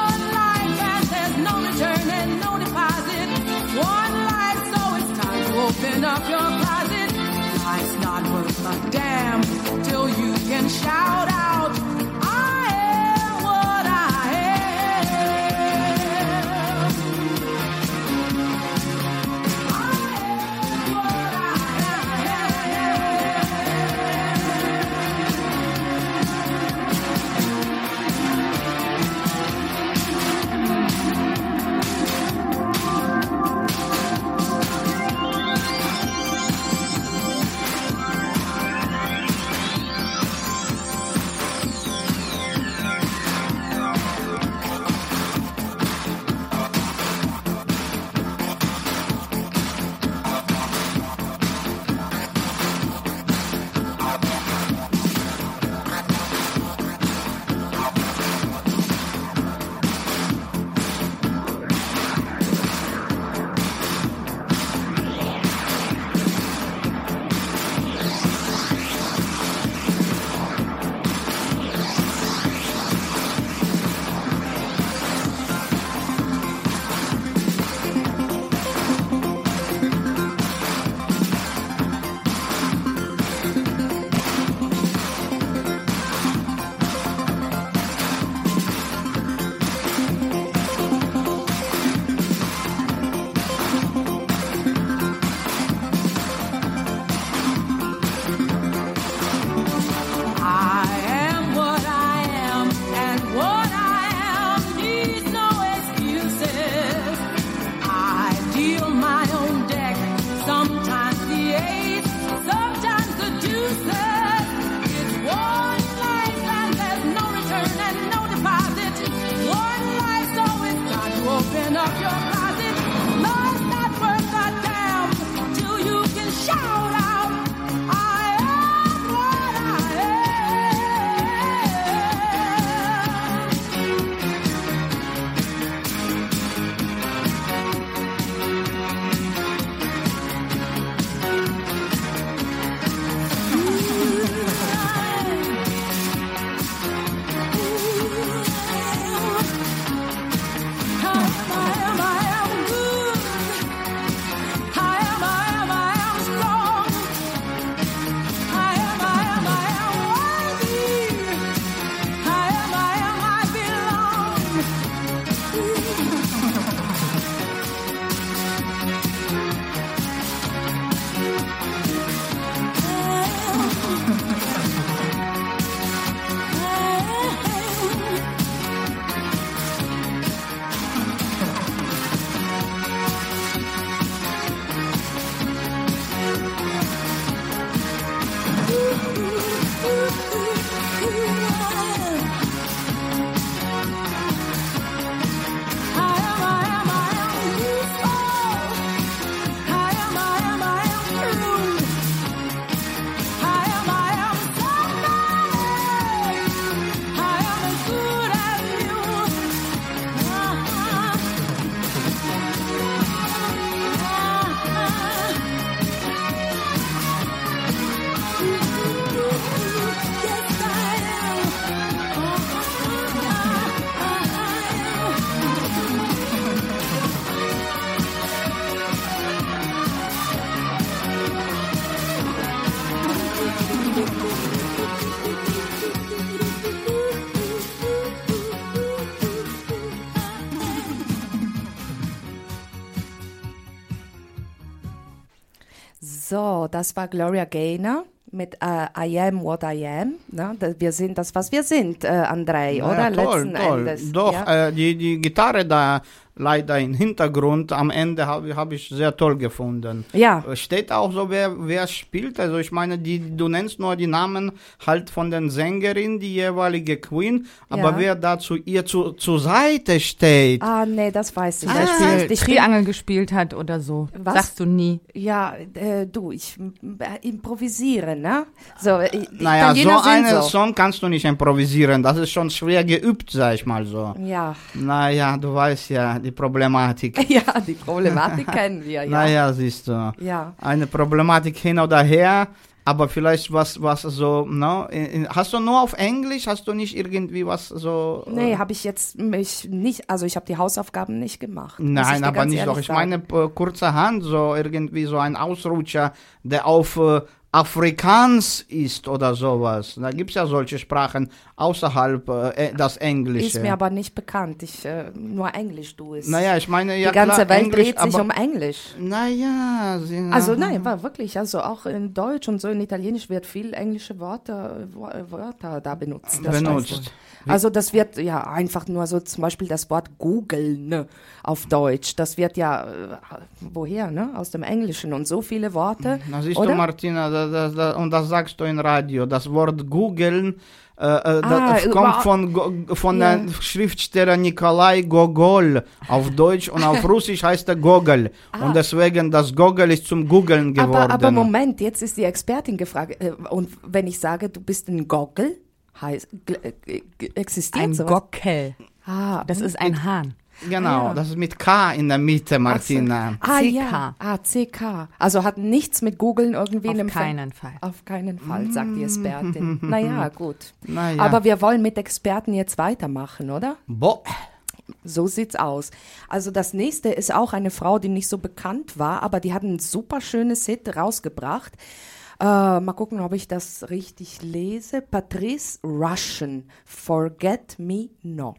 das war Gloria Gaynor mit äh, I am what I am. Da- Wir sind das, was wir sind, äh, Andrei, Ja, oder? toll, Letzten toll. Endes. Doch, ja? äh, die, die Gitarre da leider im Hintergrund am Ende habe hab ich sehr toll gefunden. Ja. Äh, Steht auch so, wer, wer spielt. Also ich meine, die, du nennst nur die Namen halt von den Sängerinnen, die jeweilige Queen, aber Ja. wer da zu ihr zu, zur Seite steht. Ah, nee, das weiß ich Zum nicht. Ich bin- Triangel gespielt hat oder so. Was? Sagst du nie. Ja, äh, du, ich äh, improvisiere, ne? So, äh, die Naja, so Italiener sind einen so. Song kannst du nicht improvisieren. Das ist schon schwer geübt, sag ich mal so. Ja. Naja, du weißt ja, die Problematik. ja, die Problematik kennen wir, ja. Naja, siehst du. Ja. Eine Problematik hin oder her, aber vielleicht was, was so, no? Hast du nur auf Englisch? Hast du nicht irgendwie was so? Nee, habe ich jetzt mich nicht, also ich habe die Hausaufgaben nicht gemacht. Nein, aber nicht doch. Ich meine, äh, kurzerhand so irgendwie so ein Ausrutscher, der auf äh, Afrikaans ist oder sowas. Da gibt es ja solche Sprachen außerhalb äh, äh, das Englische. Ist mir aber nicht bekannt. Ich, äh, nur Englisch, du ist. naja, ich meine, ja die ganze klar, Welt Englisch, dreht sich um Englisch. Naja, sie, Also nein, war wirklich, also auch in Deutsch und so in Italienisch wird viel englische Worte, Wo- Wörter da benutzt. Das Benutzt. Also das wird ja einfach nur so zum Beispiel das Wort googeln ne, auf Deutsch. Das wird ja, äh, woher, ne? Aus dem Englischen und so viele Worte. Na siehst oder? du, Martina, da, da, da, und das sagst du im Radio. Das Wort googeln äh, äh, Ah, das kommt von, Go- von Ja. der Schriftsteller Nikolai Gogol auf Deutsch und auf Russisch heißt er Gogol. Und deswegen, das Gogol ist zum Googeln geworden. Ah. Aber, aber Moment, jetzt ist die Expertin gefragt. äh, Und wenn ich sage, du bist ein Goggle, heißt, äh, existiert Ein sowas? Gockel. Ah, Das ist ein Hahn. Genau, Ah. das ist mit K in der Mitte, Martina. Ah, CK. ja. Ah, CK. Also hat nichts mit Googeln irgendwie Auf keinen Fall. Auf keinen Fall, sagt die Expertin. naja, gut. Naja. Aber wir wollen mit Experten jetzt weitermachen, oder? Bo So sieht's aus. Also das nächste ist auch eine Frau, die nicht so bekannt war, aber die hat ein super schönes Hit rausgebracht. Äh, mal gucken, ob ich das richtig lese. Patrice Russian, forget me not.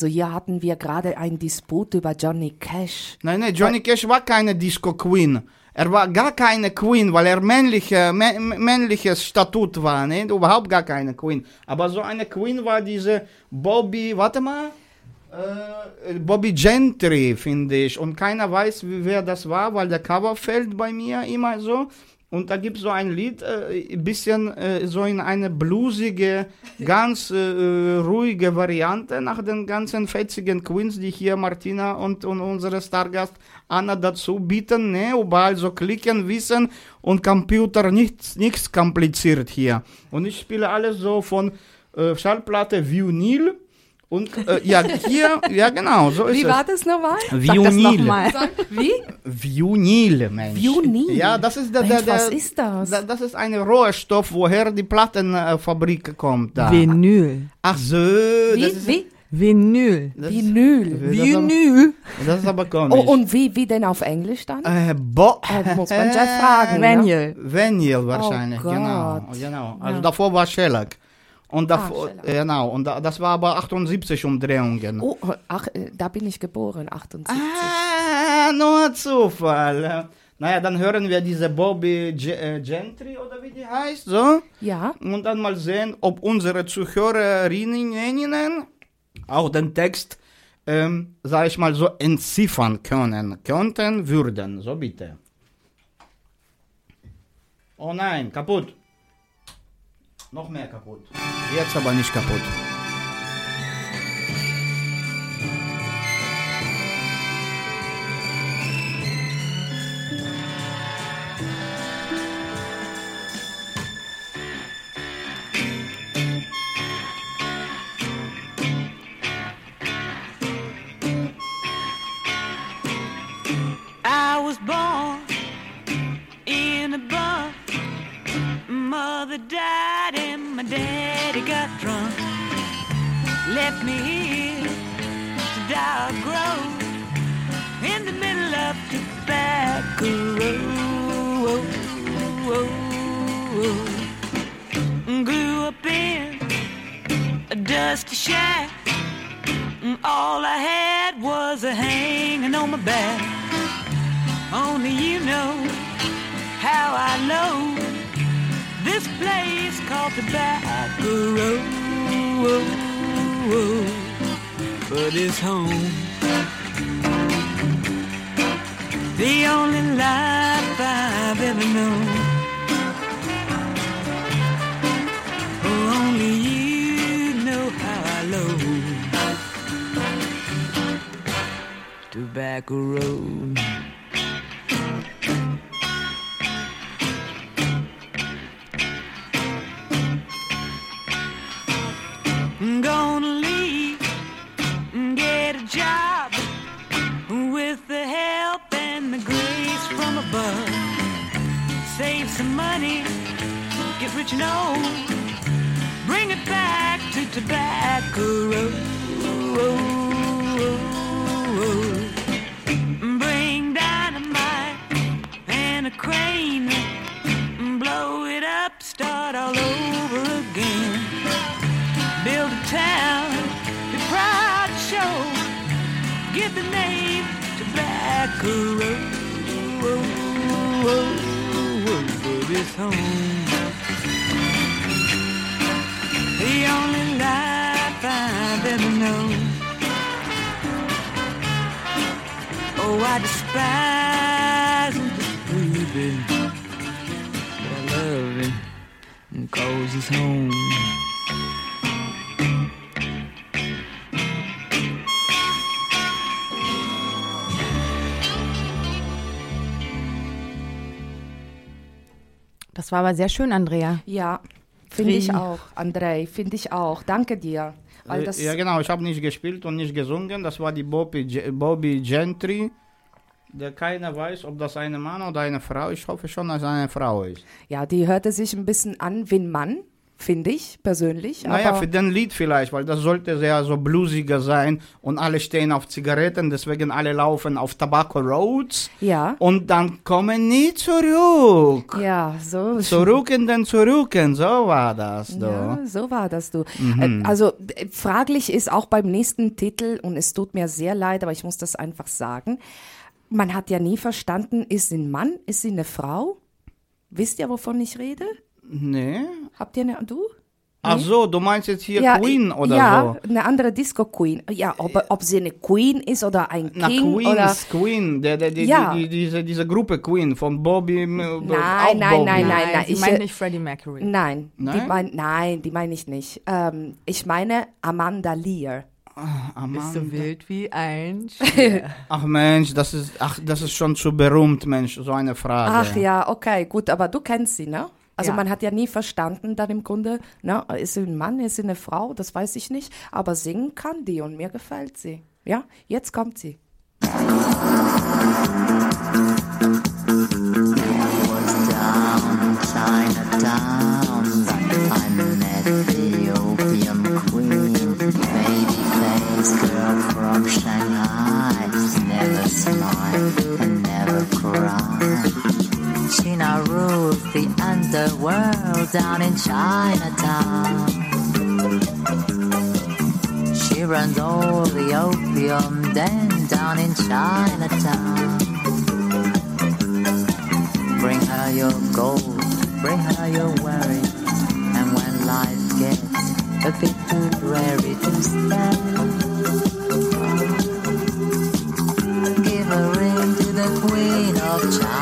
Also hier hatten wir gerade einen Disput über Johnny Cash. Nein, nein, Johnny Cash war keine Disco Queen. Er war gar keine Queen, weil er männliche, mä- mä- männliches Statut war, ne? Überhaupt gar keine Queen. Aber so eine Queen war diese Bobby, warte mal, äh, Bobby Gentry, finde ich. Und keiner weiß, wie, wer das war, weil der Cover fällt bei mir immer so. Und da gibt es so ein Lied, äh, ein bisschen äh, so in eine bluesige, ganz äh, ruhige Variante nach den ganzen fetzigen Queens, die hier Martina und, und unsere Stargast Anna dazu bieten. Ne? Überall so klicken, wissen und Computer, nichts, nichts kompliziert hier. Und ich spiele alles so von äh, Schallplatte Vinyl. Und äh, ja, hier, ja genau, so ist Wie es. war das nochmal? Sag das nochmal. Wie? Vinyl, Mensch. Vinyl? Ja, das ist der, der, Mensch, der was ist das? da- Das ist ein Rohstoff, woher die Plattenfabrik kommt. Da. Vinyl. Ach so, Wie? das ist, Wie? Vinyl. das Vinyl. das ist, Vinyl. aber, das ist aber komisch. Oh, und wie, wie denn auf Englisch dann? äh, bo Äh, muss man ja fragen. Ne? Vinyl. Vinyl wahrscheinlich, Oh genau. Gott. genau. Also Ja. davor war Shellac. Und davor, Shellac. genau, und da, das war aber 78 Umdrehungen. Oh, ach, äh, da bin ich geboren, 78. Ah, nur Zufall. Naja, dann hören wir diese Bobby äh, Gentry oder wie die heißt, so. Ja, und dann mal sehen, ob unsere Zuhörerinnen auch den Text, ähm, sag ich mal so, entziffern können, könnten, würden. So bitte. Oh nein, kaputt. Noch mehr kaputt. Jetzt aber nicht kaputt. Left me here to or grow in the middle of tobacco road. Grew up in a dusty shack. All I had was a hanging on my back. Only you know how I know this place called Tobacco Road. But it's home. The only life I've ever known. Oh, only you know how I load. Tobacco Road. Get know, bring it back to Tobacco Road. Bring dynamite and a crane, blow it up, start all over again build a town, be proud to show, give the name Tobacco Road. It's home. I despise and. But I love it, cause it's home. Das war aber sehr schön, Andrea. ja, finde ich auch, Andrei, finde ich auch. Danke dir. Weil das, Äh, ja, genau, ich habe nicht gespielt und nicht gesungen. Das war die Bobby, Bobby Gentry. Der keiner weiß, ob das ein Mann oder eine Frau ist. Ich hoffe schon, dass es eine Frau ist. ja, die hörte sich ein bisschen an wie ein Mann, finde ich persönlich. Naja, für den Lied vielleicht, weil das sollte sehr so bluesiger sein und alle stehen auf Zigaretten, deswegen alle laufen auf Tobacco Roads ja, und dann kommen nie zurück. ja, so. Zurück in den Zurücken, so war das. Du. Ja, so war das du. Mhm. Äh, Also äh, fraglich ist auch beim nächsten Titel, und es tut mir sehr leid, aber ich muss das einfach sagen, man hat ja nie verstanden, ist sie ein Mann, ist sie eine Frau? Wisst ihr, wovon ich rede? Nee. Habt ihr eine, du? Ach so, du meinst jetzt hier ja, Queen oder ja, so? eine andere Disco-Queen. Ja, ob, ob sie eine Queen ist oder ein Na, King Queens, oder... Queen, der, der, die, Ja. die, die, diese, diese Gruppe Queen von Bobby. Nein, Nein, nein, nein, nein, nein. sie ich, meint äh, nicht Freddie Mercury. Nein, die Nein? mein, nein, die meine ich nicht. Ähm, ich meine Amanda Lear. Bist du wild wie ein Ach Mensch, das ist, ach, das ist schon zu berühmt, Mensch, so eine Frage. Ach ja, okay, gut, aber du kennst sie, ne? Also Ja. man hat ja nie verstanden dann im Grunde, ne, ist sie ein Mann, ist sie eine Frau, das weiß ich nicht, aber singen kann die und mir gefällt sie. Ja, jetzt kommt sie. Chinatown Never and never cry. She now rules the underworld down in Chinatown. She runs all the opium den down in Chinatown. Bring her your gold, bring her your worries. And when life gets a bit too dreary to stand, the queen of Chinatown.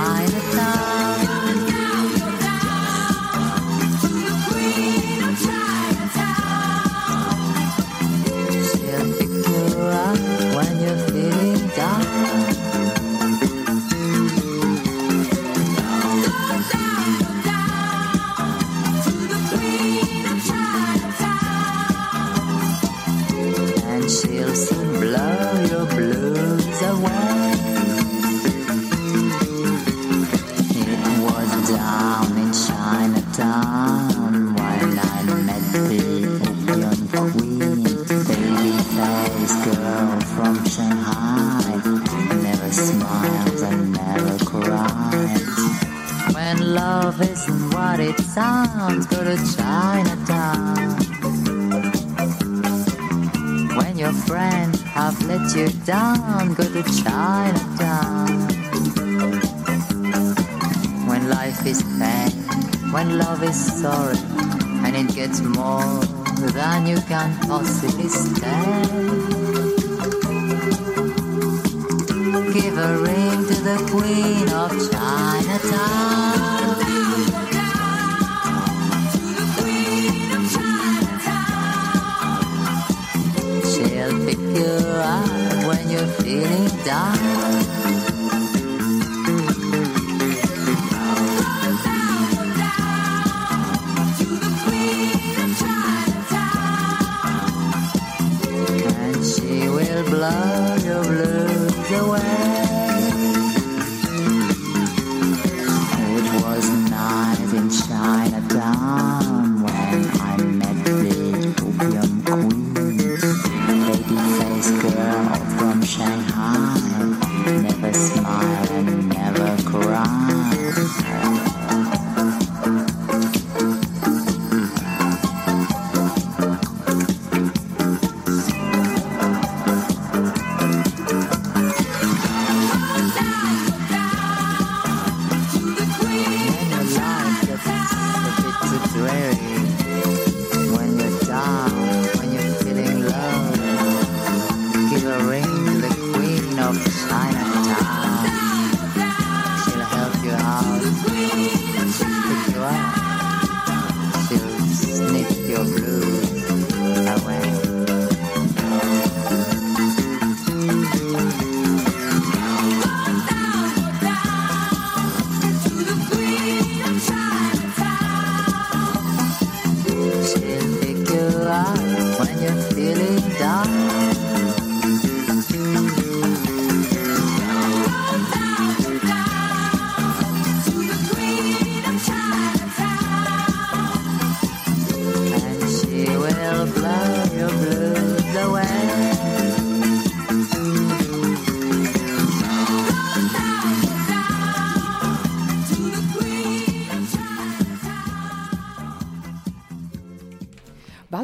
Sounds, go to Chinatown. When your friends have let you down, go to Chinatown. When life is pain, when love is sorry, and it gets more than you can possibly stand. Give a ring to the queen of Chinatown. She'll pick you up when you're feeling down.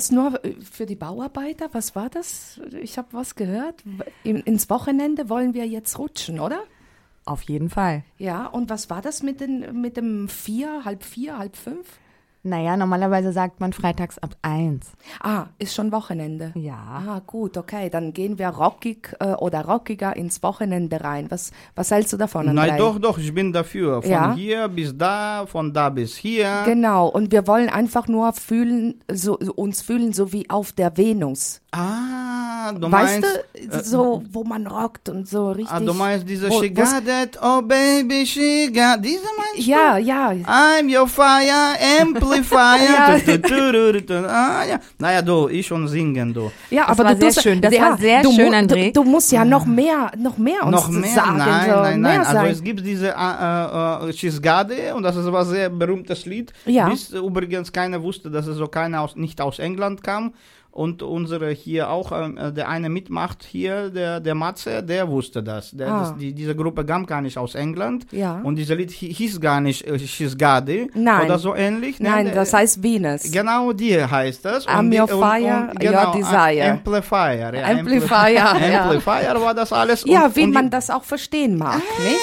Was nur äh, für die Bauarbeiter? Was war das? Ich habe was gehört. In, ins Wochenende wollen wir jetzt rutschen, oder? Auf jeden Fall. Ja, und was war das mit, den, mit dem vier, halb vier, halb fünf? Naja, normalerweise sagt man freitags ab eins. Ah, ist schon Wochenende. Ja. Ah, gut, okay. Dann gehen wir rockig äh, oder rockiger ins Wochenende rein. Was, was hältst du davon, Andrei? Nein, doch, doch, ich bin dafür. Von Ja. hier bis da, von da bis hier. Genau, und wir wollen einfach nur fühlen, so, uns fühlen, so wie auf der Venus. Ah, du weißt meinst, du, äh, so, wo man rockt und so richtig. ah, du meinst diese wo- She got it, oh baby, she got, diese meinst Ja, ja. du? I'm your fire amplifier. Tu. Ah, ja. Naja, du, ich und singen, du. Ja, Das aber war du sehr tust- schön, das ja, war sehr du schön, André. Du, du musst ja noch mehr, noch mehr uns Noch mehr? sagen. nein, so, nein, mehr nein. Also sagen. es gibt diese äh, äh, It und das ist ein sehr berühmtes Lied. Ja. Bis äh, übrigens keiner wusste, dass es so keiner aus, nicht aus England kam. Und unsere hier auch, ähm, äh, der eine mitmacht hier, der, der Matze, der wusste das. Der, Ah. das die, diese Gruppe kam gar nicht aus England. Ja. Und dieser Lied hi- hieß gar nicht äh, Nein. oder so ähnlich. ne? Nein, Der- das heißt Venus. Genau die heißt das. I'm Und die- your und- fire, und, your genau, desire. Amplifier. Ja, Amplifier, ja. Amplifier war das alles. ja, und, wie man die, das auch verstehen mag, nicht?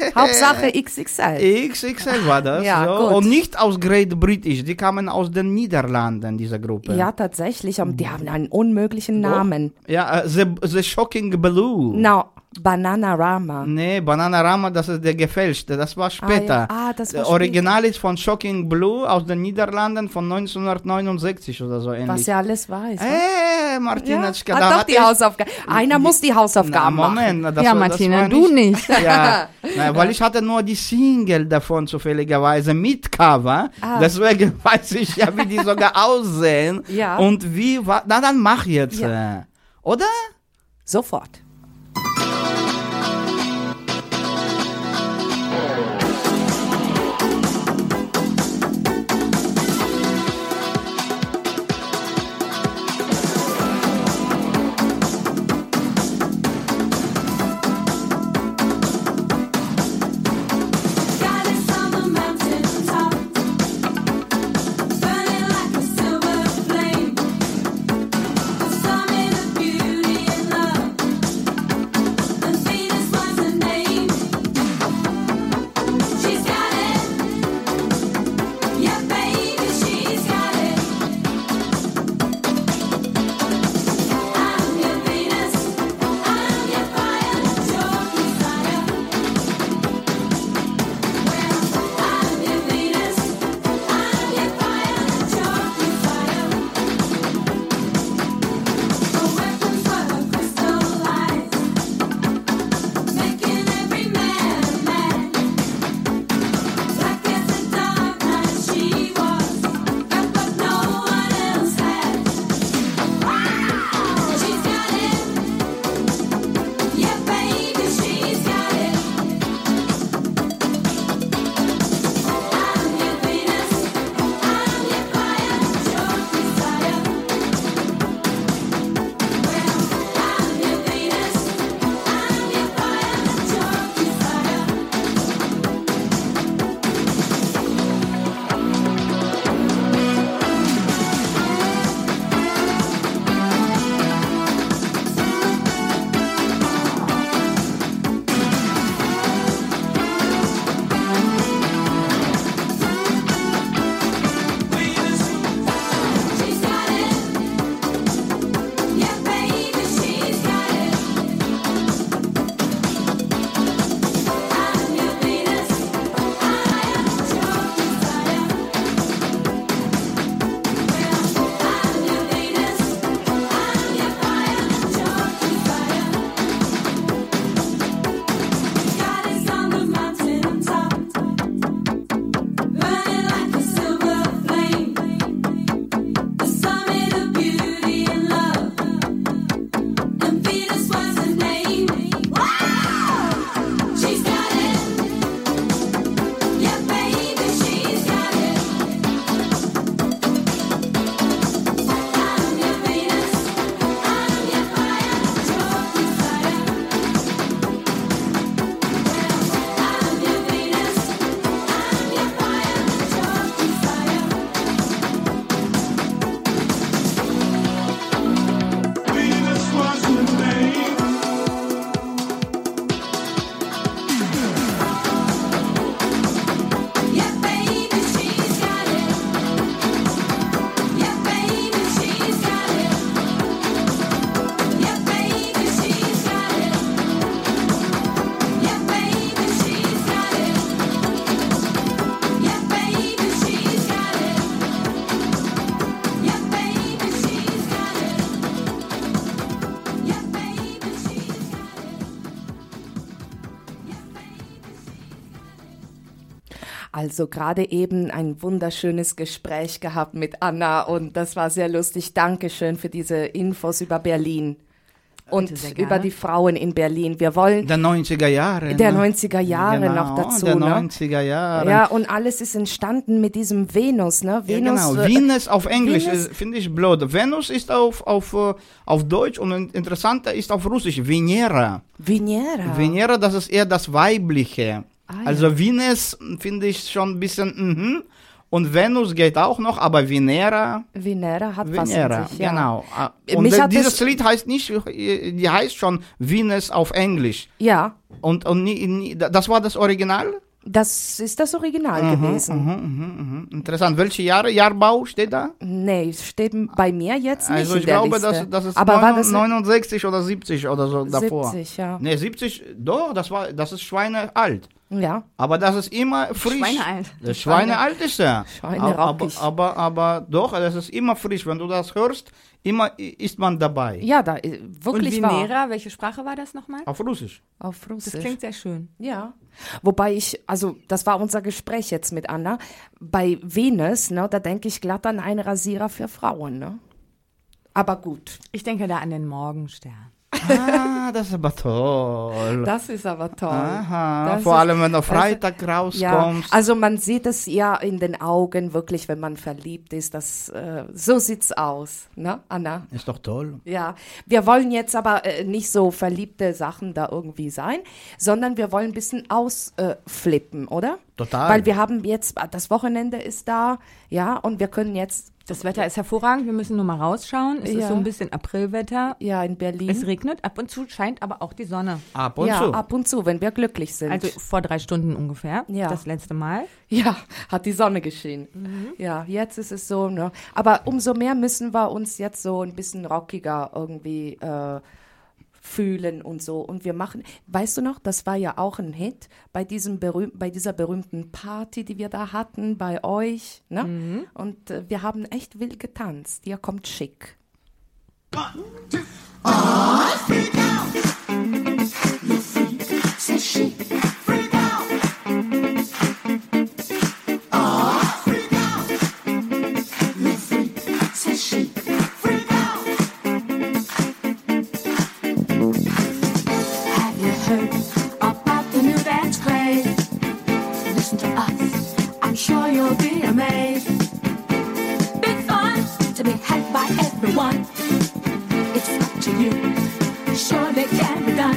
Hauptsache XXL. XXL war das. Ja, so. Und nicht aus Great British, die kamen aus den Niederlanden, diese Gruppe. Ja, tatsächlich. und Die haben einen unmöglichen Namen. Ja, äh, the, the Shocking Blue. No, Bananarama. Nee, Bananarama, das ist der gefälschte, das war später. Ah, ja. Ah, das war Der Original ist von Shocking Blue aus den Niederlanden von 1969 oder so ähnlich. Was ja alles weiß. ne? Äh, Martinetschka, da Hat doch hat die Hausaufgaben. Einer muss die Na, Hausaufgaben machen. Moment, na, das ja, war, Martina, du nicht. Ja, na, weil ich hatte nur die Single davon zufälligerweise mit Cover. Ah. Deswegen weiß ich ja, wie die sogar aussehen. Ja. Und wie war. Na, dann mach jetzt. Ja. äh, Oder? Sofort. Also gerade eben ein wunderschönes Gespräch gehabt mit Anna und das war sehr lustig. Dankeschön für diese Infos über Berlin und über die Frauen in Berlin. Wir wollen Der 90er Jahre. der ne? 90er Jahre genau, noch dazu, Der ne? 90er Jahre. Ja, und alles ist entstanden mit diesem Venus, ne? Ja, Venus. genau. äh, Venus auf Englisch äh, finde ich blöd. Venus ist auf, auf, äh, auf Deutsch und in- interessanter ist auf Russisch Venera. Venera. Venera, das ist eher das Weibliche. Ah, ja. Also Venus finde ich schon ein bisschen, mhm. Und Venus geht auch noch, aber Venera, Venera hat was in Venera, sich, ja. genau. Ah, Und mich hat dieses Lied heißt nicht, die heißt schon Venus auf Englisch. Ja, Und, und das war das Original? Das ist das Original gewesen. Mhm, mhm, mhm. Interessant. Welche Jahre? Jahrbau steht da? Nee, steht bei mir jetzt nicht Also in ich der glaube, Liste. das, das ist Aber war 9, das 69 oder 70 oder so davor. 70, ja. Nee, 70, doch, das war, das ist schweinealt. Ja, Aber das ist immer frisch. Schweinealt. Das Schweinealt ist er. Schweine aber, rockig. aber, aber doch, das ist immer frisch. Wenn du das hörst, immer ist man dabei. ja, da äh, Und wirklich wahr. Venera, welche Sprache war das nochmal? Auf Russisch. Auf Das Russisch. klingt sehr schön. Ja. Wobei ich, also das war unser Gespräch jetzt mit Anna. Bei Venus, ne, da denke ich glatt an einen Rasierer für Frauen, ne? Aber gut. Ich denke da an den Morgenstern. Ah, das ist aber toll. Das ist aber toll. Aha, Das vor ist- allem wenn du Freitag Ja, rauskommst. also man sieht es ja in den Augen wirklich, wenn man verliebt ist. Das, äh, so sieht's aus, ne, Anna? Ist doch toll. Ja, wir wollen jetzt aber äh, nicht so verliebte Sachen da irgendwie sein, sondern wir wollen ein bisschen ausflippen, äh, oder? Total. Weil wir haben jetzt, das Wochenende ist da, ja, und wir können jetzt, Das Wetter ist hervorragend, wir müssen nur mal rausschauen. Es ist Ja. so ein bisschen Aprilwetter. ja, in Berlin. Es regnet, ab und zu scheint aber auch die Sonne. Ab und ja, zu. ab und zu, wenn wir glücklich sind. Also vor drei Stunden ungefähr, Ja. das letzte Mal. ja, hat die Sonne geschienen. Ja, jetzt ist es so, ne? Aber umso mehr müssen wir uns jetzt so ein bisschen rockiger irgendwie äh, fühlen und so. Und wir machen, weißt du noch, das war ja auch ein Hit bei diesem berühm bei dieser berühmten Party, die wir da hatten bei euch, ne? Und äh, wir haben echt wild getanzt. Hier kommt schick. Have gün Şöyle kendiden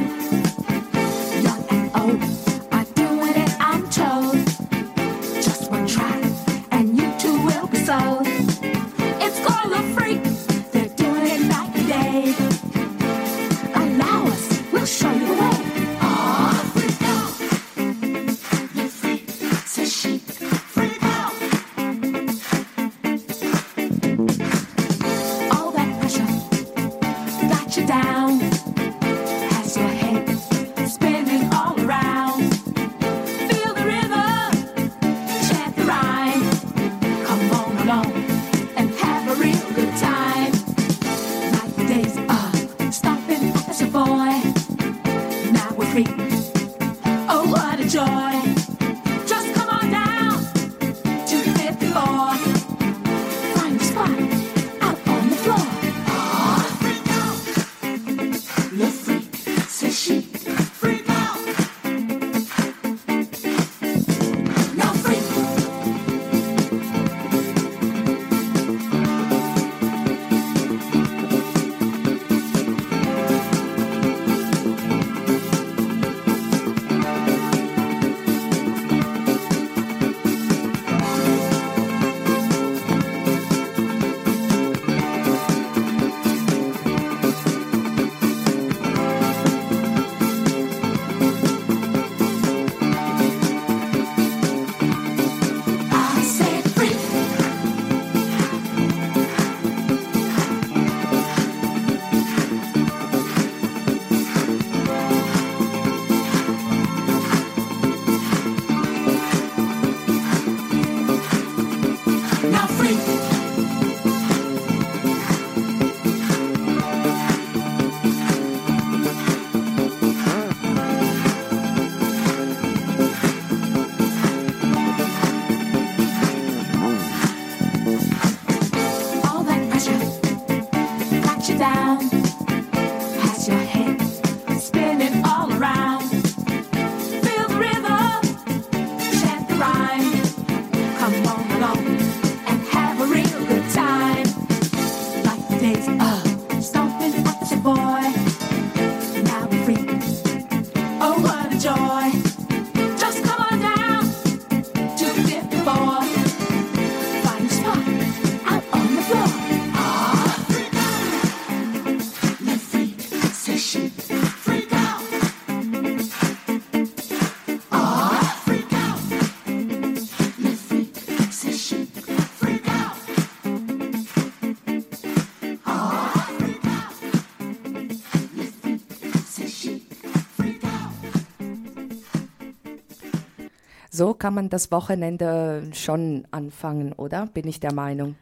So kann man das Wochenende schon anfangen, oder? Bin ich der Meinung.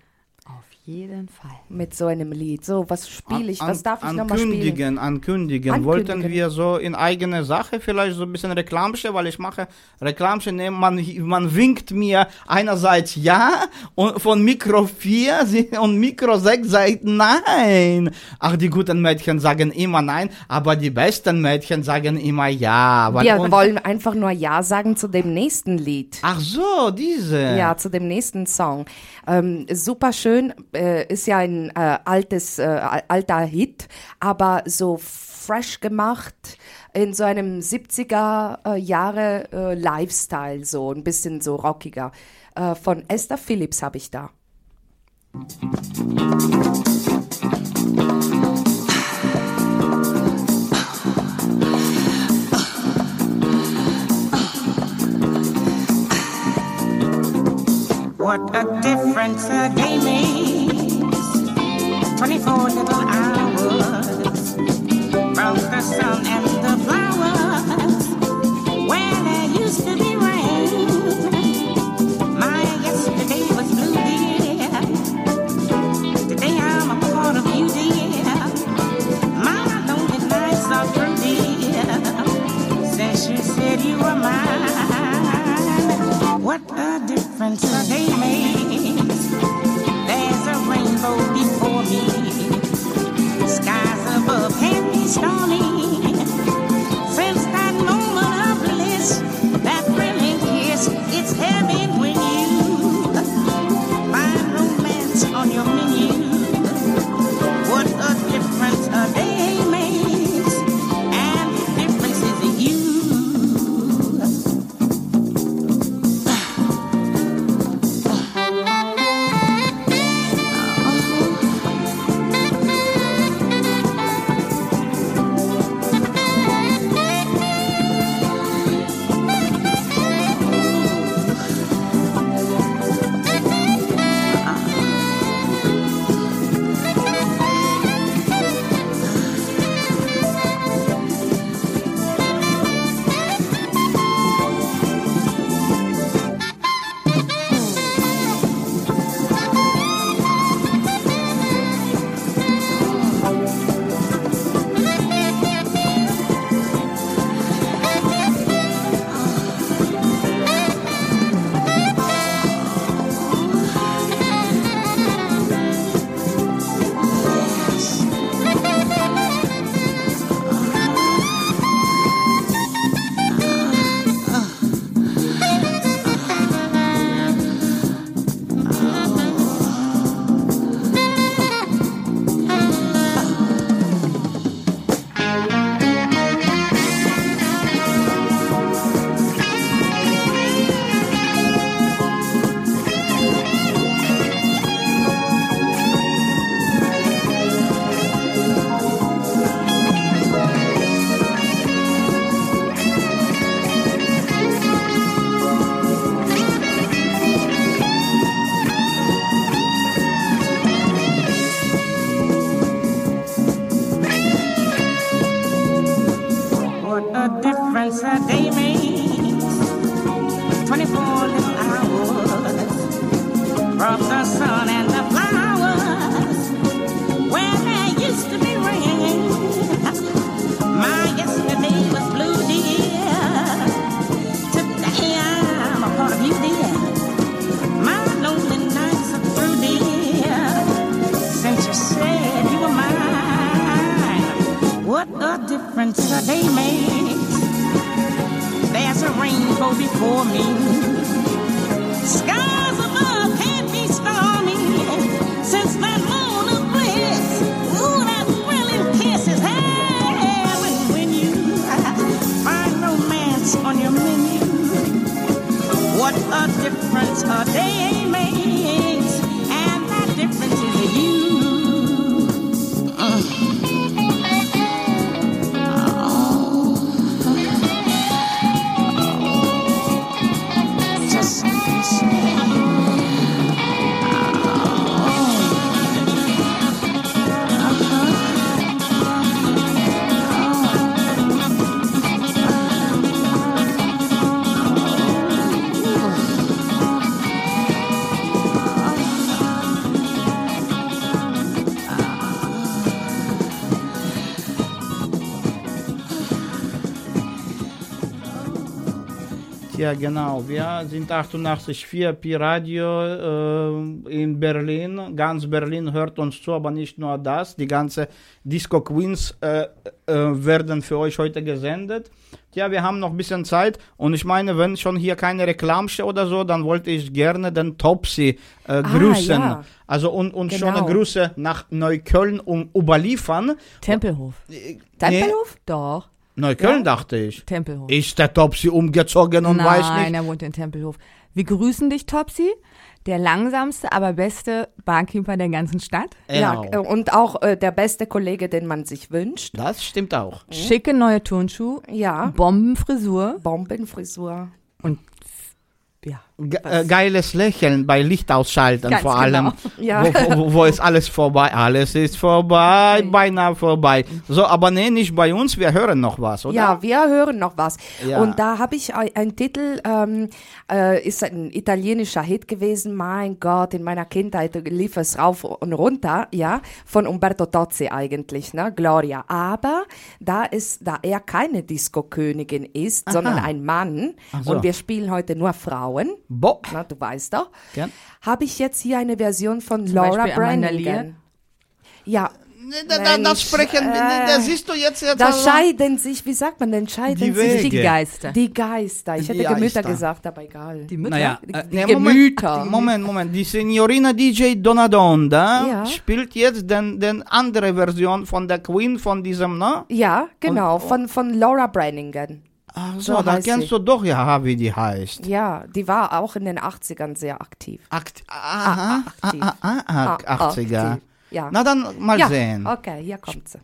Auf jeden Fall. Mit so einem Lied. So, was spiele ich? An- Was darf ich nochmal spielen? ankündigen, ankündigen. Ankündigen. Wollten wir so in eigene Sache vielleicht so ein bisschen Reklamsche, weil ich mache Reklamsche, ne, man, man winkt mir einerseits ja und von Mikro 4 sie- und Mikro 6 sagt nein. Ach, die guten Mädchen sagen immer nein, aber die besten Mädchen sagen immer ja. Weil Wir wollen einfach nur Ja sagen zu dem nächsten Lied. Ach so, diese. Ja, zu dem nächsten Song. Ähm, super schön, äh, ist ja ein äh, altes, äh, alter Hit, aber so fresh gemacht in so einem 70er äh, Jahre äh, Lifestyle, so ein bisschen so rockiger. Äh, von Esther Phillips habe ich da. What a difference a day makes. 24 little hours from the sun and the flowers. Where there used to be difference a day. There's a rainbow before me, skies above heavy, stony. Ja, genau. Wir sind 88,4 Pi Radio äh, in Berlin. Ganz Berlin hört uns zu, aber nicht nur das. Die ganze Disco Queens äh, äh, werden für euch heute gesendet. Ja, wir haben noch ein bisschen Zeit und ich meine, wenn schon hier keine Reklam steht oder so, dann wollte ich gerne den Topsy äh, grüßen. ja. Also und, und Genau. schöne Grüße nach Neukölln um überliefern. Tempelhof. Tempelhof? Doch. Neukölln dachte ich. Tempelhof. Ist der Topsy umgezogen und Nein, weiß nicht. er wohnt in Tempelhof. Wir grüßen dich, Topsy. Der langsamste, aber beste Barkeeper der ganzen Stadt. Ja, Genau. äh, und auch äh, der beste Kollege, den man sich wünscht. Das stimmt auch. Schicke neue Turnschuhe. Ja. Bombenfrisur. Bombenfrisur. Und ja. Ge äh, geiles Lächeln bei Licht ausschalten Ganz vor allem, genau. Ja. wo, wo, wo ist alles vorbei, alles ist vorbei, beinahe vorbei. So, aber nee, nicht bei uns, wir hören noch was, oder? Ja, wir hören noch was. Ja. Und da habe ich ein- einen Titel, ähm, äh, ist ein italienischer Hit gewesen. Mein Gott, in meiner Kindheit lief es rauf und runter, ja, von Umberto Tozzi eigentlich, ne, Gloria. Aber da ist, da er keine Disco-Königin ist, sondern ein Mann, so. und wir spielen heute nur Frauen, Bo na, du weißt doch, Gern. habe ich jetzt hier eine Version von Laura Beispiel? Brannigan. Ja, Da, da, das sprechen, äh, da siehst du jetzt, jetzt da also- scheiden sich, wie sagt man denn, scheiden Die sich Wege. Die Geister. die Geister. Ich hätte Die Gemüter gesagt, aber egal. Die Mütter. Naja, Die- äh, die nee, Gemüter. Moment, Moment, Moment. Die Signorina DJ Donadonda Ja. spielt jetzt den, den andere Version von der Queen von diesem, ne? Ja, genau, von, von Laura Brannigan. Ach So so, da heißt kennst sie. du doch ja, wie die heißt. Ja, die war auch in den 80ern sehr aktiv. Akt aha, aktiv. ah, ah, ah, Ah, 80er. aktiv. Ja. Na dann mal ja, sehen. okay, hier kommt sie.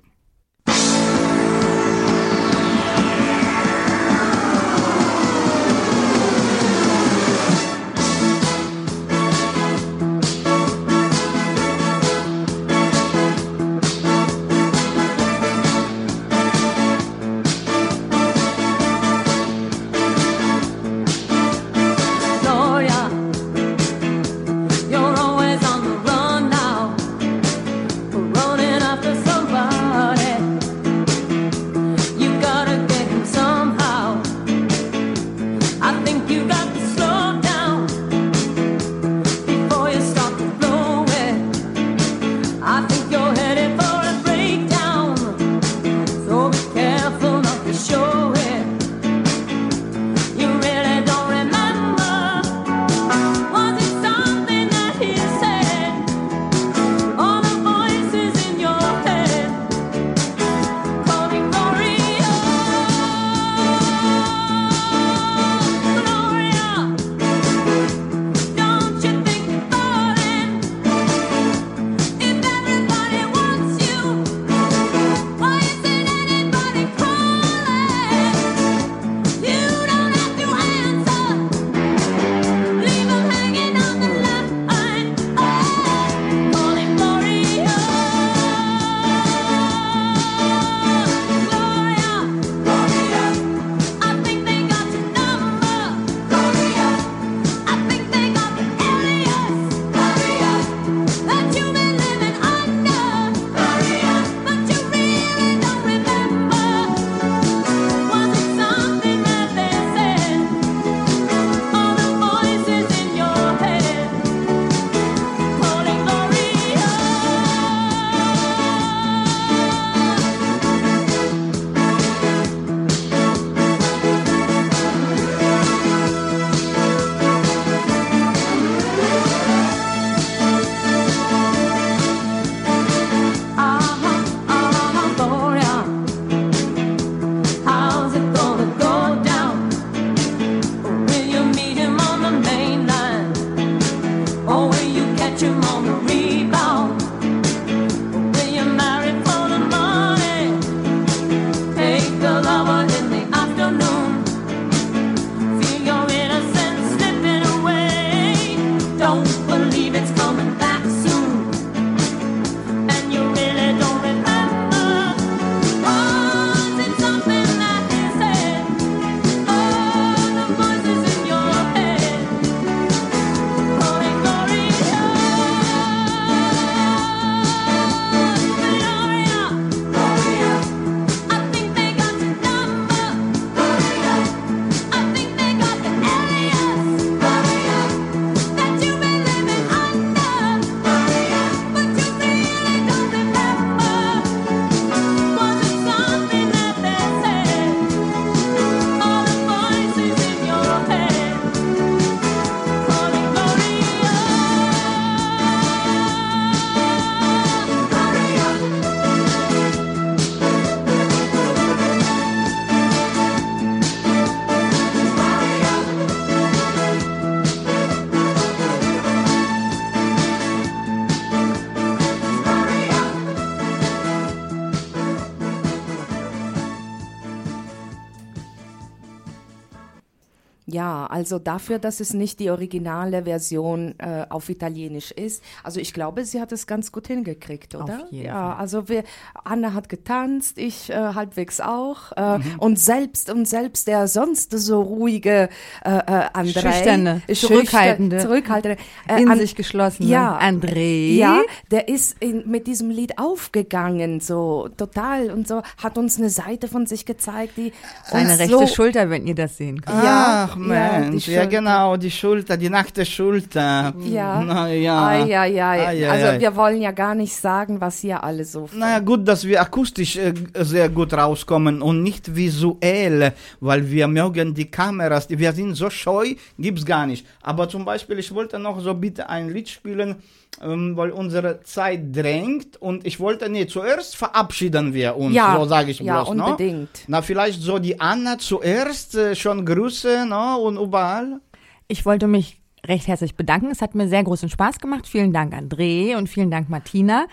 Also dafür, dass es nicht die originale Version äh, auf Italienisch ist. Also ich glaube, sie hat es ganz gut hingekriegt, oder? jeden ja, Fall. also wir, Anna hat getanzt, ich äh, halbwegs auch. Äh, Mhm. Und selbst und selbst der sonst so ruhige äh, äh, Andrei, Schüchterne, zurückhaltende, zurückhaltende, äh, in An- sich geschlossene ja, André. Ja, der ist in, mit diesem Lied aufgegangen, so total und so hat uns eine Seite von sich gezeigt, die Seine rechte so, Schulter, wenn ihr das sehen könnt. Ja, Ach ja, Mensch, ja, Schulter. genau, die Schulter, die nackte Schulter. Ja. Na, ja. Ai, ai, ai. Ai, also ai. wir wollen ja gar nicht sagen, was hier alle so. Naja, gut, dass wir akustisch äh, sehr gut rauskommen und nicht visuell, weil wir mögen die Kameras, die- wir sind so scheu, gibt's gar nicht. Aber zum Beispiel, ich wollte noch so bitte ein Lied spielen, ähm, weil unsere Zeit drängt und ich wollte, nee, zuerst verabschieden wir uns, Ja, so sage ich ja, bloß, ne? unbedingt. Na, vielleicht so die Anna zuerst, äh, schon Grüße, ne, und überall. Ich wollte mich recht herzlich bedanken. Es hat mir sehr großen Spaß gemacht. Vielen Dank, André, und vielen Dank, Martina.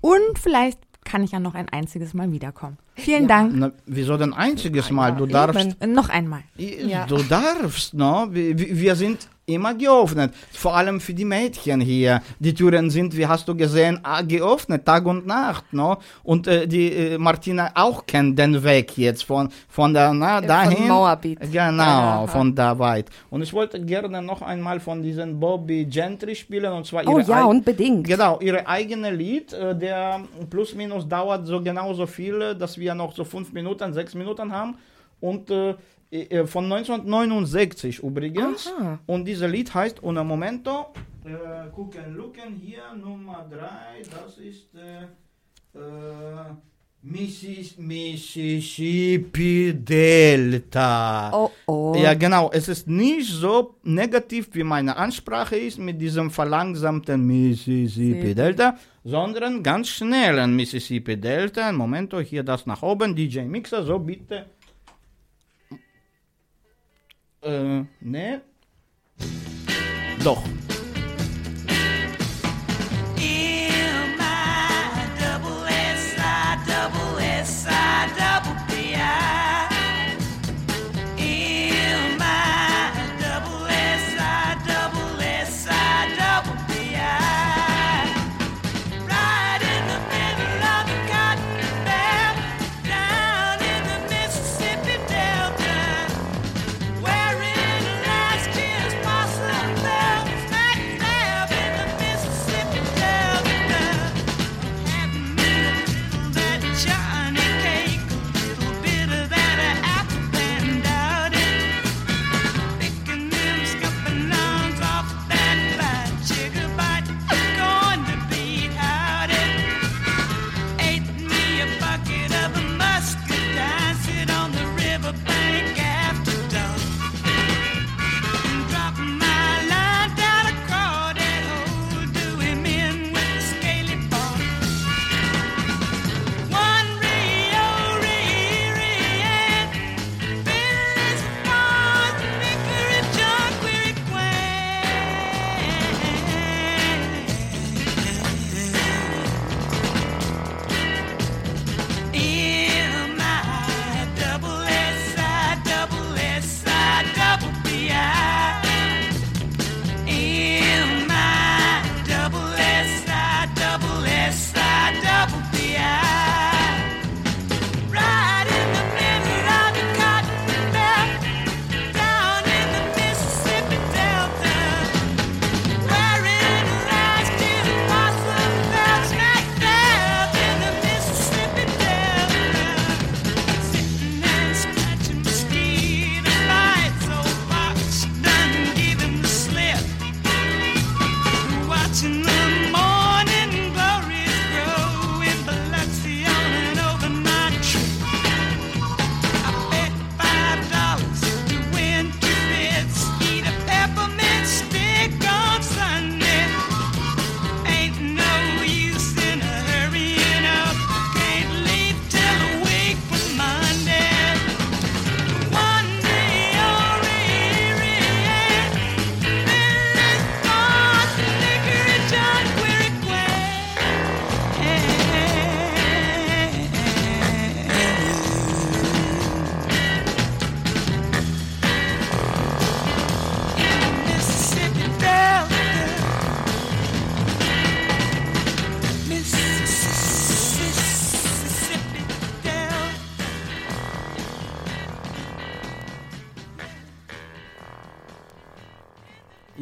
Und vielleicht kann ich ja noch ein einziges Mal wiederkommen. Vielen Dank. Na, wieso denn einziges Mal? Du eben. darfst Äh, Noch einmal. Ja. Du darfst, no? Wir, wir sind immer geöffnet. Vor allem für die Mädchen hier. Die Türen sind, wie hast du gesehen, geöffnet, Tag und Nacht, no? Und äh, die äh, Martina auch kennt den Weg jetzt von, von da, na, dahin. Moabit. Genau, Aha. von da weit. Und ich wollte gerne noch einmal von diesen Bobby Gentry spielen, und zwar Oh ihre ja, ei- unbedingt. Genau, ihre eigene Lied, äh, der plus minus dauert so genauso viel, äh, dass wir noch so fünf Minuten, sechs Minuten haben. Und äh, äh, von 1969 übrigens. Aha. Und dieses Lied heißt Una Momento. Äh, gucken, looken, hier Nummer drei, das ist äh, äh, Missis, Mississippi Delta. Oh, oh. Ja, genau. Es ist nicht so negativ, wie meine Ansprache ist mit diesem verlangsamten Mississippi Delta, sondern ganz schnellen Mississippi Delta. Momento, hier das nach oben, DJ Mixer, so bitte. Äh, ne? Doch.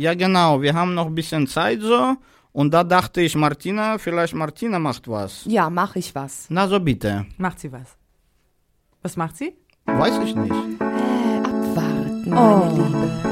Ja, genau, wir haben noch ein bisschen Zeit so. Und da dachte ich, Martina, vielleicht Martina macht was. Ja, mach ich was. Na so bitte. Macht sie was? Was macht sie? Weiß ich nicht. Abwarten, Oh. meine Liebe.